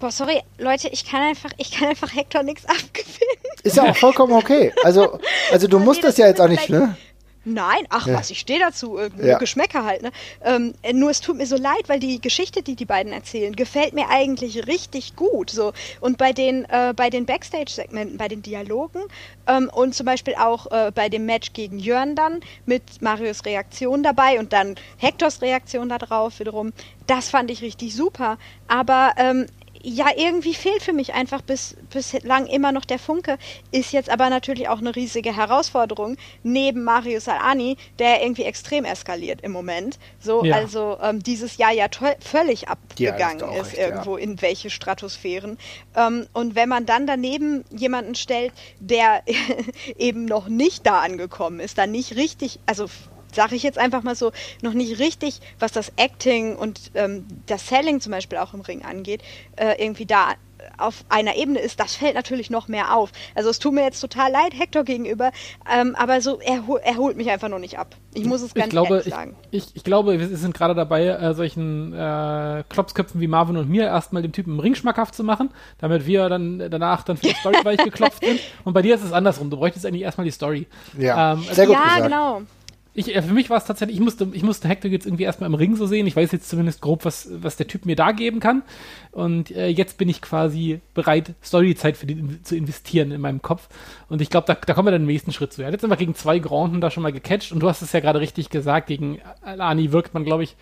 Boah, sorry, Leute, ich kann einfach, ich kann einfach Hector nichts [LAUGHS] abgewinnen. Ist ja auch vollkommen okay. Also, also du musst das ja jetzt auch nicht, ne? Nein, ach was, ich stehe dazu, äh, ja. Geschmäcker halt. Ne? Ähm, äh, nur es tut mir so leid, weil die Geschichte, die die beiden erzählen, gefällt mir eigentlich richtig gut. So und bei den äh, bei den Backstage-Segmenten, bei den Dialogen ähm, und zum Beispiel auch äh, bei dem Match gegen Jörn dann mit Marius Reaktion dabei und dann Hectors Reaktion darauf wiederum, das fand ich richtig super. Aber ähm, ja, irgendwie fehlt für mich einfach bis, bislang immer noch der Funke. Ist jetzt aber natürlich auch eine riesige Herausforderung neben Mario Salani, der irgendwie extrem eskaliert im Moment. So, ja. also ähm, dieses Jahr ja völlig abgegangen ja, ist, ist recht, irgendwo ja. in welche Stratosphären. Ähm, und wenn man dann daneben jemanden stellt, der [LAUGHS] eben noch nicht da angekommen ist, dann nicht richtig, also sage ich jetzt einfach mal so, noch nicht richtig, was das Acting und ähm, das Selling zum Beispiel auch im Ring angeht, äh, irgendwie da auf einer Ebene ist, das fällt natürlich noch mehr auf. Also es tut mir jetzt total leid Hector gegenüber, ähm, aber so er, er, holt mich einfach noch nicht ab. Ich muss es ganz glaube, ehrlich sagen. Ich, ich, ich, glaube, wir sind gerade dabei, äh, solchen äh, Klopsköpfen wie Marvin und mir erstmal dem Typen im Ring schmackhaft zu machen, damit wir dann danach dann für die Story [LAUGHS] weich geklopft sind. Und bei dir ist es andersrum. Du bräuchtest eigentlich erstmal die Story. Ja, ähm, sehr gut ja gesagt. genau. Ich, äh, für mich war es tatsächlich, ich musste, ich musste Hector jetzt irgendwie erstmal im Ring so sehen. Ich weiß jetzt zumindest grob, was, was der Typ mir da geben kann. Und äh, jetzt bin ich quasi bereit, Storyzeit für die zu investieren in meinem Kopf. Und ich glaube, da, da kommen wir dann im nächsten Schritt zu. Er hat jetzt immer gegen zwei Granden da schon mal gecatcht. Und du hast es ja gerade richtig gesagt, gegen Alani wirkt man, glaube ich,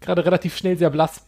gerade relativ schnell sehr blass.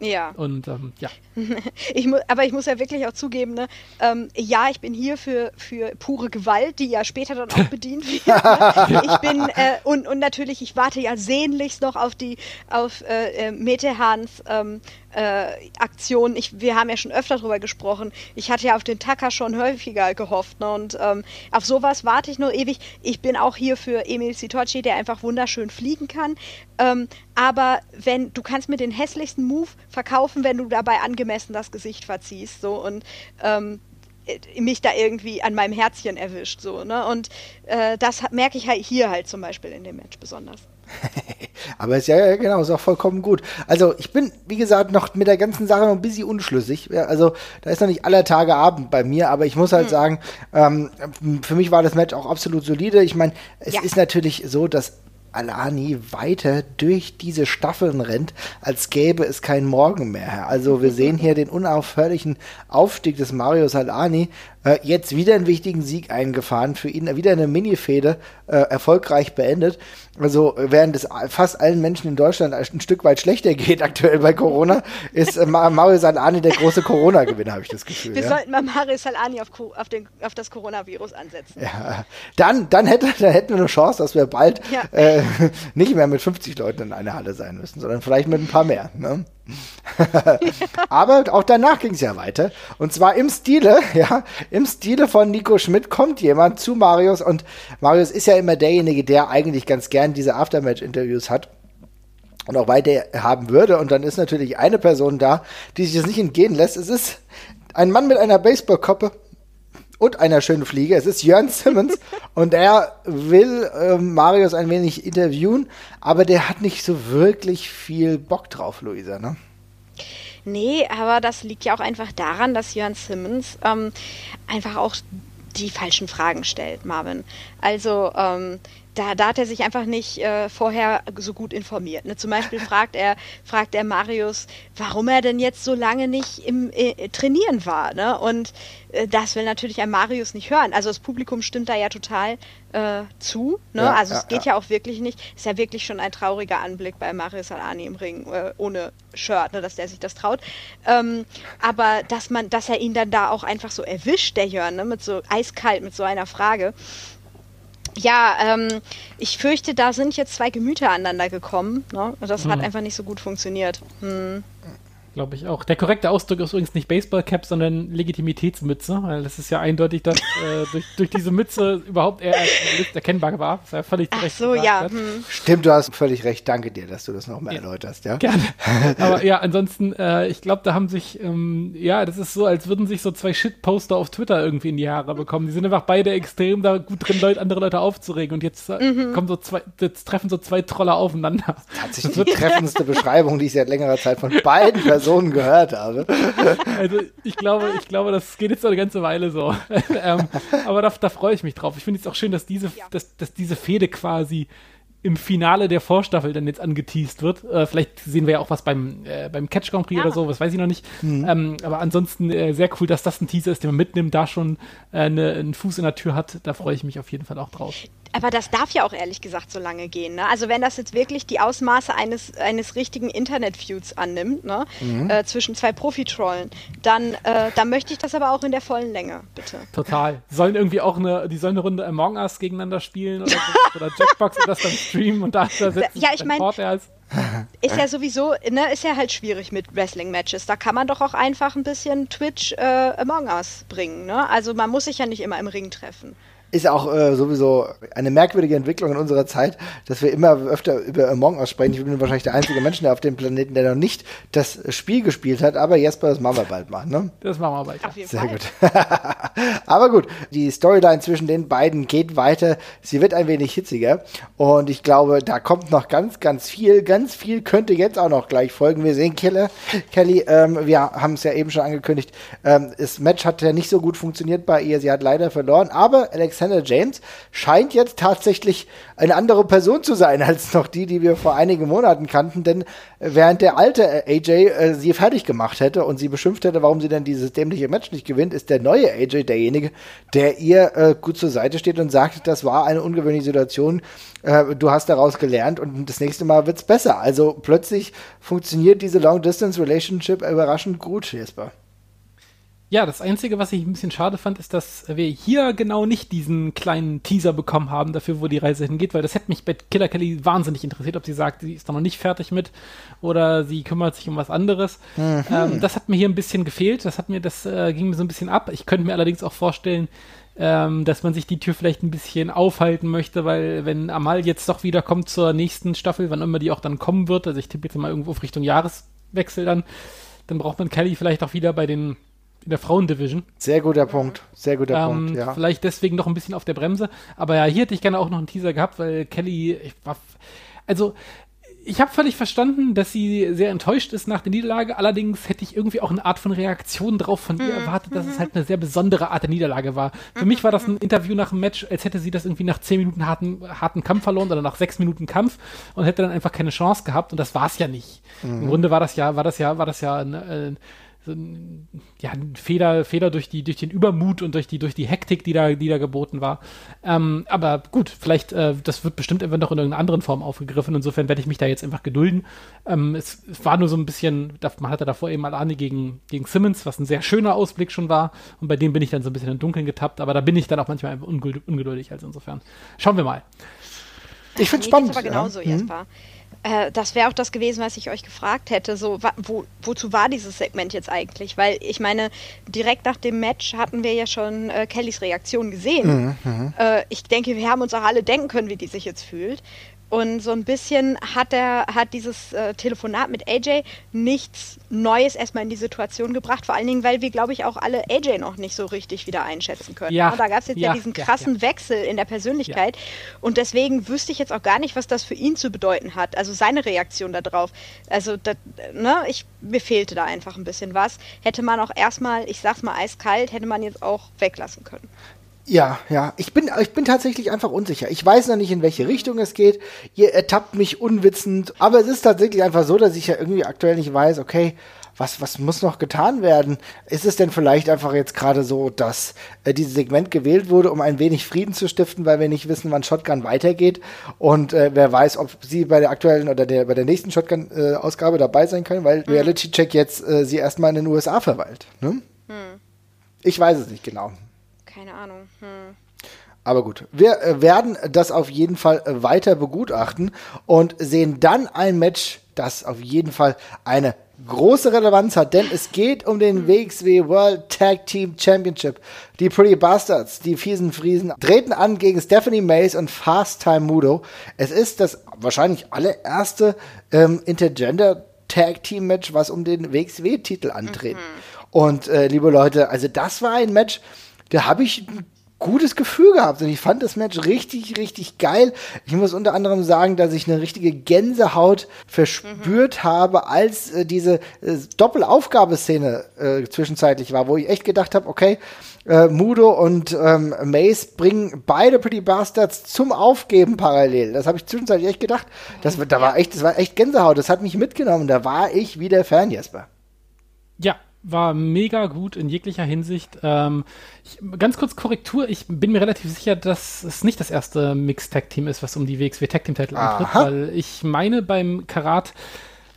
Ja. Und ähm, ja. [LAUGHS] ich aber ich muss ja wirklich auch zugeben, ne, ähm, ja, ich bin hier für, für pure Gewalt, die ja später dann auch [LAUGHS] bedient wird. Ne? Ich bin, äh, und, und natürlich, ich warte ja sehnlichst noch auf die, auf äh, äh Metehans ähm, äh, Aktion. Ich, wir haben ja schon öfter darüber gesprochen. Ich hatte ja auf den Tacker schon häufiger gehofft. Ne? Und ähm, auf sowas warte ich nur ewig. Ich bin auch hier für Emil Sitocci, der einfach wunderschön fliegen kann. Ähm, aber wenn du kannst mir den hässlichsten Move verkaufen, wenn du dabei angemessen das Gesicht verziehst. So und ähm, äh, mich da irgendwie an meinem Herzchen erwischt. So, ne? Und äh, das merke ich halt hier halt zum Beispiel in dem Match besonders. [LAUGHS] Aber ist ja, genau, ist auch vollkommen gut. Also ich bin, wie gesagt, noch mit der ganzen Sache noch ein bisschen unschlüssig. Also da ist noch nicht aller Tage Abend bei mir, aber ich muss halt mhm. sagen, ähm, für mich war das Match auch absolut solide. Ich meine, es ja. ist natürlich so, dass Alani weiter durch diese Staffeln rennt, als gäbe es keinen Morgen mehr. Also wir sehen hier den unaufhörlichen Aufstieg des Marius Alani äh, jetzt wieder einen wichtigen Sieg eingefahren, für ihn wieder eine Mini-Fehde äh, erfolgreich beendet. Also während es fast allen Menschen in Deutschland ein Stück weit schlechter [LAUGHS] geht aktuell bei Corona, ist äh, Mario Salani der große Corona-Gewinner, habe ich das Gefühl. Wir ja? sollten mal Mario Salani auf, auf, den, auf das Coronavirus ansetzen. Ja, dann, dann, hätte, dann hätten wir eine Chance, dass wir bald ja. äh, [LAUGHS] nicht mehr mit 50 Leuten in einer Halle sein müssen, sondern vielleicht mit ein paar mehr. Ne? [LAUGHS] Aber auch danach ging es ja weiter. Und zwar im Stile, [LAUGHS] ja, im Stile von Nico Schmidt kommt jemand zu Marius und Marius ist ja immer derjenige, der eigentlich ganz gern diese Aftermatch-Interviews hat und auch weiter haben würde. Und dann ist natürlich eine Person da, die sich das nicht entgehen lässt. Es ist ein Mann mit einer Baseballkoppe und einer schönen Fliege. Es ist Jörn Simmons [LAUGHS] und er will äh, Marius ein wenig interviewen, aber der hat nicht so wirklich viel Bock drauf, Luisa, ne? Nee, aber das liegt ja auch einfach daran, dass Jörn Simmons ähm, einfach auch die falschen Fragen stellt, Marvin. Also ähm, da, da hat er sich einfach nicht äh, vorher so gut informiert. Ne? Zum Beispiel [LAUGHS] fragt er, fragt er Marius, warum er denn jetzt so lange nicht im äh, Trainieren war. Ne? Und äh, das will natürlich ein Marius nicht hören. Also das Publikum stimmt da ja total äh, zu. Ne? Ja, also ja, es geht ja. ja. auch wirklich nicht. Ist ja wirklich schon ein trauriger Anblick bei Marius Alani im Ring äh, ohne Shirt, ne? dass der sich das traut. Ähm, aber dass man, dass er ihn dann da auch einfach so erwischt, der Jörn, ne? mit so eiskalt, mit so einer Frage. Ja, ähm, ich fürchte, da sind jetzt zwei Gemüter aneinander gekommen. Ne? Das hm. hat einfach nicht so gut funktioniert. Hm. Glaube ich auch. Der korrekte Ausdruck ist übrigens nicht Baseballcap, sondern Legitimitätsmütze, weil das ist ja eindeutig, dass äh, durch, durch, diese Mütze überhaupt er erkennbar war. Das ist ja völlig Ach so, ja. Hm. Stimmt, du hast völlig recht. Danke dir, dass du das nochmal ja. erläuterst, ja? Gerne. [LAUGHS] Aber ja, ansonsten, äh, ich glaube, da haben sich, ähm, ja, das ist so, als würden sich so zwei Shitposter auf Twitter irgendwie in die Haare bekommen. Die sind einfach beide extrem da gut drin, Leute, andere Leute aufzuregen. Und jetzt äh, mhm. kommen so zwei, jetzt treffen so zwei Troller aufeinander. Tatsächlich die treffendste Beschreibung, die ich seit längerer Zeit von beiden Personen [LAUGHS] Personen gehört habe. Also ich glaube, ich glaube, das geht jetzt noch eine ganze Weile so. [LAUGHS] ähm, aber da, da freue ich mich drauf. Ich finde es auch schön, dass diese, ja. dass, dass diese Fehde quasi im Finale der Vorstaffel dann jetzt angeteased wird. Äh, vielleicht sehen wir ja auch was beim, äh, beim Catch Grand Prix ja. oder so, was weiß ich noch nicht. Mhm. Ähm, aber ansonsten äh, sehr cool, dass das ein Teaser ist, den man mitnimmt, da schon äh, eine, einen Fuß in der Tür hat. Da freue ich mich auf jeden Fall auch drauf. Aber das darf ja auch ehrlich gesagt so lange gehen. Ne? Also wenn das jetzt wirklich die Ausmaße eines, eines richtigen Internet-Feuds annimmt, ne? Mhm. Äh, zwischen zwei Profi-Trollen, dann, äh, dann möchte ich das aber auch in der vollen Länge, bitte. Total. Sollen irgendwie auch eine, die sollen eine Runde Among Us gegeneinander spielen oder, [LAUGHS] oder Jackbox und das dann streamen und da, da sitzen Ja, ich meine, [LAUGHS] ist ja sowieso, ne, ist ja halt schwierig mit Wrestling-Matches. Da kann man doch auch einfach ein bisschen Twitch äh, Among Us bringen, ne? Also man muss sich ja nicht immer im Ring treffen ist auch äh, sowieso eine merkwürdige Entwicklung in unserer Zeit, dass wir immer öfter über Among Us sprechen. Ich bin wahrscheinlich der einzige Mensch auf dem Planeten, der noch nicht das Spiel gespielt hat, aber Jesper, das machen wir bald mal, ne? Das machen wir bald. Auf jeden Sehr Fall. gut. [LAUGHS] aber gut, die Storyline zwischen den beiden geht weiter. Sie wird ein wenig hitziger und ich glaube, da kommt noch ganz, ganz viel. Ganz viel könnte jetzt auch noch gleich folgen. Wir sehen Killer, Kelly, ähm, wir haben es ja eben schon angekündigt, ähm, das Match hat ja nicht so gut funktioniert bei ihr. Sie hat leider verloren, aber Alex Alexander James scheint jetzt tatsächlich eine andere Person zu sein [LAUGHS] als noch die, die wir vor einigen Monaten kannten, denn während der alte AJ äh, sie fertig gemacht hätte und sie beschimpft hätte, warum sie denn dieses dämliche Match nicht gewinnt, ist der neue AJ derjenige, der ihr äh, gut zur Seite steht und sagt, das war eine ungewöhnliche Situation, äh, du hast daraus gelernt und das nächste Mal wird es besser. Also plötzlich funktioniert diese Long-Distance-Relationship überraschend gut, Jesper. Ja, das Einzige, was ich ein bisschen schade fand, ist, dass wir hier genau nicht diesen kleinen Teaser bekommen haben dafür, wo die Reise hingeht, weil das hätte mich bei Killer Kelly wahnsinnig interessiert, ob sie sagt, sie ist da noch nicht fertig mit oder sie kümmert sich um was anderes. Mhm. Ähm, das hat mir hier ein bisschen gefehlt, das hat mir, das äh, ging mir so ein bisschen ab. Ich könnte mir allerdings auch vorstellen, ähm, dass man sich die Tür vielleicht ein bisschen aufhalten möchte, weil wenn Amal jetzt doch wieder kommt zur nächsten Staffel, wann immer die auch dann kommen wird, also ich tippe jetzt mal irgendwo auf Richtung Jahreswechsel dann, dann braucht man Kelly vielleicht auch wieder bei den in der Frauendivision. Sehr guter Punkt, sehr guter ähm, Punkt, ja. Vielleicht deswegen noch ein bisschen auf der Bremse. Aber ja, hier hätte ich gerne auch noch einen Teaser gehabt, weil Kelly, ich war, also ich habe völlig verstanden, dass sie sehr enttäuscht ist nach der Niederlage. Allerdings hätte ich irgendwie auch eine Art von Reaktion drauf von ihr mhm. erwartet, dass es halt eine sehr besondere Art der Niederlage war. Für mich war das ein Interview nach dem Match, als hätte sie das irgendwie nach zehn Minuten harten, harten Kampf verloren oder nach sechs Minuten Kampf und hätte dann einfach keine Chance gehabt. Und das war es ja nicht. Mhm. Im Grunde war das ja, war das ja, war das ja äh, so ein, ja, Feder, Feder durch, die, durch den Übermut und durch die, durch die Hektik, die da, die da geboten war. Ähm, aber gut, vielleicht, äh, das wird bestimmt einfach noch in irgendeiner anderen Form aufgegriffen. Insofern werde ich mich da jetzt einfach gedulden. Ähm, es, es, war nur so ein bisschen, man hatte davor eben Alani gegen, gegen Simmons, was ein sehr schöner Ausblick schon war. Und bei dem bin ich dann so ein bisschen im Dunkeln getappt. Aber da bin ich dann auch manchmal ungeduldig. Also insofern. Schauen wir mal. Ich finde es spannend. aber genauso, ja. Jesper. Mhm. Äh, das wäre auch das gewesen, was ich euch gefragt hätte. So, wo, wozu war dieses Segment jetzt eigentlich? Weil ich meine, direkt nach dem Match hatten wir ja schon äh, Kellys Reaktion gesehen. Mhm, mhm. äh, ich denke, wir haben uns auch alle denken können, wie die sich jetzt fühlt. Und so ein bisschen hat er, hat dieses äh, Telefonat mit AJ nichts Neues erstmal in die Situation gebracht. Vor allen Dingen, weil wir, glaube ich, auch alle AJ noch nicht so richtig wieder einschätzen können. Ja, da gab es jetzt ja, ja, diesen krassen ja, Wechsel in der Persönlichkeit. Und deswegen wüsste ich jetzt auch gar nicht, was das für ihn zu bedeuten hat. Also seine Reaktion darauf. Also, das, ne, ich, mir fehlte da einfach ein bisschen was. Hätte man auch erstmal, ich sag's mal eiskalt, hätte man jetzt auch weglassen können Ja, ja. Ich bin, ich bin tatsächlich einfach unsicher. Ich weiß noch nicht, in welche Richtung es geht. Ihr ertappt mich unwitzend. Aber es ist tatsächlich einfach so, dass ich ja irgendwie aktuell nicht weiß, okay, was, was muss noch getan werden? Ist es denn vielleicht einfach jetzt gerade so, dass äh, dieses Segment gewählt wurde, um ein wenig Frieden zu stiften, weil wir nicht wissen, wann Shotgun weitergeht? Und äh, wer weiß, ob sie bei der aktuellen oder der, bei der nächsten Shotgun-Ausgabe äh, dabei sein können, weil mhm. Reality Check jetzt äh, sie erstmal in den USA verweilt. Ne? Mhm. Ich weiß es nicht genau. Keine Ahnung. Hm. Aber gut, wir äh, werden das auf jeden Fall äh, weiter begutachten und sehen dann ein Match, das auf jeden Fall eine große Relevanz hat, denn es geht um den WXW World Tag Team Championship. Die Pretty Bastards, die fiesen Friesen, treten an gegen Stephanie Mays und Fast Time Mudo. Es ist das wahrscheinlich allererste ähm, Intergender Tag Team Match, was um den WXW-Titel antritt. Mhm. Und äh, liebe Leute, also das war ein Match, da habe ich gutes Gefühl gehabt und ich fand das Match richtig, richtig geil. Ich muss unter anderem sagen, dass ich eine richtige Gänsehaut verspürt mhm. habe, als äh, diese äh, Doppelaufgabeszene äh, zwischenzeitlich war, wo ich echt gedacht habe, okay, äh, Mudo und ähm, Mace bringen beide Pretty Bastards zum Aufgeben parallel. Das habe ich zwischenzeitlich echt gedacht. Das, da war echt, das war echt Gänsehaut. Das hat mich mitgenommen. Da war ich wieder Fan, Jesper. Ja, war mega gut in jeglicher Hinsicht. Ähm, ich, ganz kurz Korrektur, ich bin mir relativ sicher, dass es nicht das erste Mixed Tag Team ist, was um die WXW Tag Team Titel antritt, weil ich meine beim Karat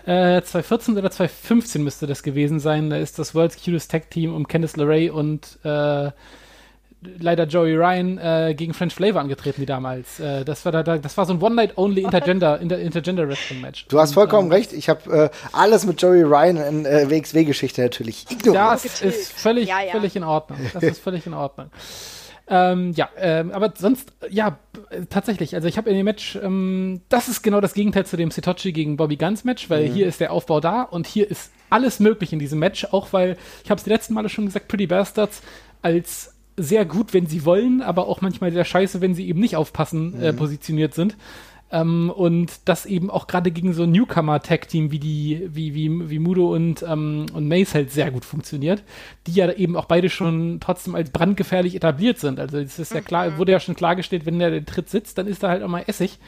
äh, 2014 oder 2015 müsste das gewesen sein. Da ist das World's Cutest Tag Team um Candice LeRae und äh, leider Joey Ryan äh, gegen French Flavor angetreten wie damals. Äh, das war da, das war so ein One Night Only Intergender Inter, Intergender Wrestling Match. Du hast vollkommen und, ähm, recht. Ich habe äh, alles mit Joey Ryan in äh, WXW Geschichte natürlich ignoriert. Das ist völlig ja, ja. völlig in Ordnung. Das [LAUGHS] ist völlig in Ordnung. Ähm, ja, ähm, aber sonst, ja, tatsächlich. Also ich habe in dem Match, ähm, das ist genau das Gegenteil zu dem Sitochi gegen Bobby Guns Match, weil mhm. hier ist der Aufbau da und hier ist alles möglich in diesem Match, auch weil, ich habe es die letzten Male schon gesagt, Pretty Bastards als sehr gut, wenn sie wollen, aber auch manchmal sehr scheiße, wenn sie eben nicht aufpassen, äh, mhm. äh, positioniert sind. Ähm, und das eben auch gerade gegen so ein Newcomer-Tag-Team wie die, wie, wie, wie Mudo und, ähm, und Mace halt sehr gut funktioniert, die ja eben auch beide schon trotzdem als brandgefährlich etabliert sind. Also es ist ja klar, mhm. wurde ja schon klargestellt, wenn der den Tritt sitzt, dann ist da halt auch mal Essig.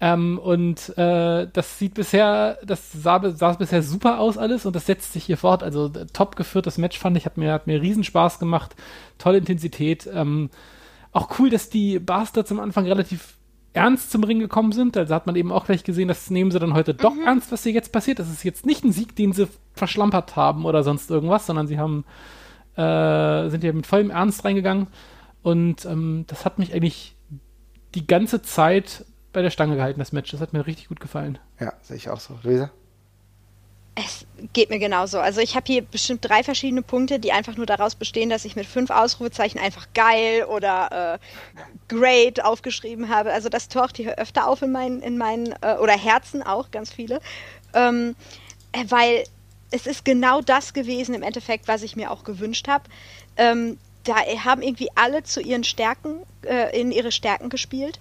Ähm, und äh, das sieht bisher, das sah, sah bisher super aus alles und das setzt sich hier fort. Also top geführtes Match fand ich, hat mir, hat mir riesen Spaß gemacht, tolle Intensität. Ähm, auch cool, dass die Bastards am Anfang relativ ernst zum Ring gekommen sind. Also hat man eben auch gleich gesehen, das nehmen sie dann heute doch mhm. ernst, was hier jetzt passiert. Das ist jetzt nicht ein Sieg, den sie verschlampert haben oder sonst irgendwas, sondern sie haben äh, sind ja mit vollem Ernst reingegangen. Und ähm, das hat mich eigentlich die ganze Zeit bei der Stange gehalten, das Match. Das hat mir richtig gut gefallen. Ja, sehe ich auch so. Luisa? Es geht mir genauso. Also ich habe hier bestimmt drei verschiedene Punkte, die einfach nur daraus bestehen, dass ich mit fünf Ausrufezeichen einfach geil oder äh, great aufgeschrieben habe. Also das taucht hier öfter auf in meinen, in meinen äh, oder Herzen auch, ganz viele. Ähm, äh, weil es ist genau das gewesen im Endeffekt, was ich mir auch gewünscht habe. Ähm, da haben irgendwie alle zu ihren Stärken, äh, in ihre Stärken gespielt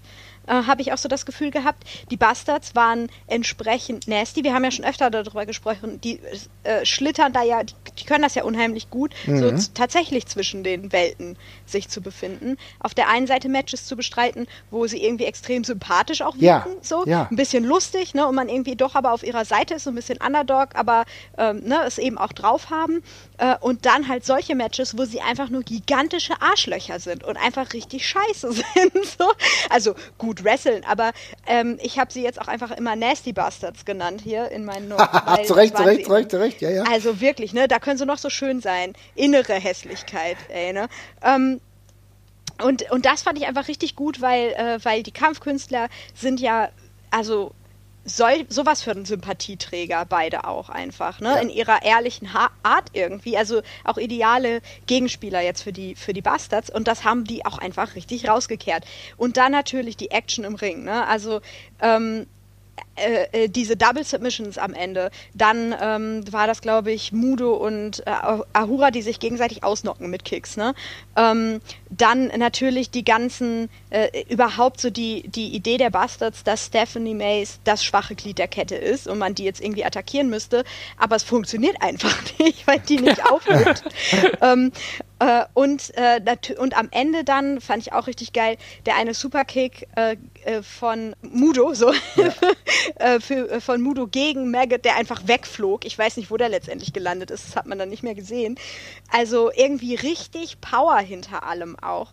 äh, habe ich auch so das Gefühl gehabt, die Bastards waren entsprechend nasty. Wir haben ja schon öfter darüber gesprochen, die äh, schlittern da ja, die, die, können das ja unheimlich gut, mhm. so tatsächlich zwischen den Welten sich zu befinden. Auf der einen Seite Matches zu bestreiten, wo sie irgendwie extrem sympathisch auch wirken, ja. so ja. ein bisschen lustig, ne, und man irgendwie doch aber auf ihrer Seite ist, so ein bisschen Underdog, aber ähm, ne, es eben auch drauf haben. Äh, und dann halt solche Matches, wo sie einfach nur gigantische Arschlöcher sind und einfach richtig scheiße [LAUGHS] sind. so. Also gut gut wresteln, aber ähm, ich habe sie jetzt auch einfach immer Nasty Bastards genannt hier in meinen [LAUGHS] Noten. zu Recht, zu Recht, zu Recht, zu Recht, ja, ja. Also wirklich, ne, da können sie noch so schön sein. Innere Hässlichkeit, ey, ne. Ähm, und, und das fand ich einfach richtig gut, weil, äh, weil die Kampfkünstler sind ja, also soll, sowas für einen Sympathieträger, beide auch einfach, ne? Ja. In ihrer ehrlichen ha Art irgendwie. Also auch ideale Gegenspieler jetzt für die, für die Bastards. Und das haben die auch einfach richtig rausgekehrt. Und dann natürlich die Action im Ring, ne? Also ähm, äh, äh, diese Double Submissions am Ende. Dann ähm, war das, glaube ich, Mudo und äh, Ahura, die sich gegenseitig ausnocken mit Kicks. Ne? Ähm, dann natürlich die ganzen, äh, überhaupt so die, die Idee der Bastards, dass Stephanie Mays das schwache Glied der Kette ist und man die jetzt irgendwie attackieren müsste. Aber es funktioniert einfach [LAUGHS] nicht, weil die nicht [LAUGHS] aufhört. ähm, Äh, und, äh, und am Ende dann fand ich auch richtig geil, der eine Superkick äh, äh von Mudo, so ja. [LAUGHS] Äh, für, äh, von Mudo gegen Maggot, der einfach wegflog. Ich weiß nicht, wo der letztendlich gelandet ist, das hat man dann nicht mehr gesehen. Also irgendwie richtig Power hinter allem auch.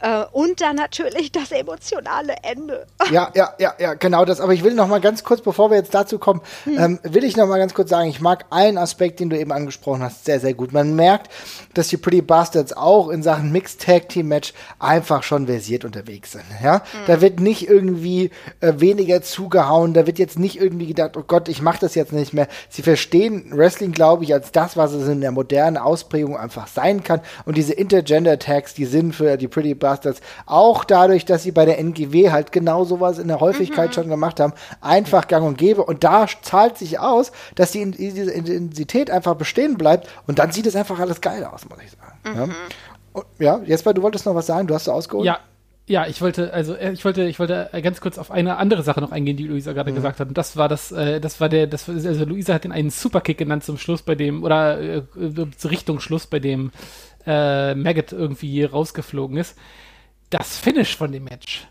Äh, und dann natürlich das emotionale Ende. [LAUGHS] Ja, ja, ja, ja, genau das. Aber ich will noch mal ganz kurz, bevor wir jetzt dazu kommen, hm. ähm, will ich noch mal ganz kurz sagen, ich mag einen Aspekt, den du eben angesprochen hast, sehr, sehr gut. Man merkt, dass die Pretty Bastards auch in Sachen Mixed Tag Team Match einfach schon versiert unterwegs sind. Ja, hm. da wird nicht irgendwie äh, weniger zugehauen, da wird jetzt nicht irgendwie gedacht, oh Gott, ich mache das jetzt nicht mehr. Sie verstehen Wrestling, glaube ich, als das, was es in der modernen Ausprägung einfach sein kann. Und diese Intergender Tags, die sind für die Pretty Bastards Ghostbusters, auch dadurch, dass sie bei der NGW halt genau sowas in der Häufigkeit mhm. schon gemacht haben, einfach gang und gäbe. Und da zahlt sich aus, dass die, diese Intensität einfach bestehen bleibt und dann sieht es einfach alles geil aus, muss ich sagen. Mhm. Ja. Und, ja, Jesper, du wolltest noch was sagen, du hast so ausgeholt. Ja, ja, ich wollte, also äh, ich wollte, ich wollte ganz kurz auf eine andere Sache noch eingehen, die Luisa gerade mhm. gesagt hat. Und das war das, äh, das war der, das also Luisa hat den einen Superkick genannt zum Schluss, bei dem, oder äh, Richtung Schluss, bei dem äh, Maggot irgendwie rausgeflogen ist. Das Finish von dem Match.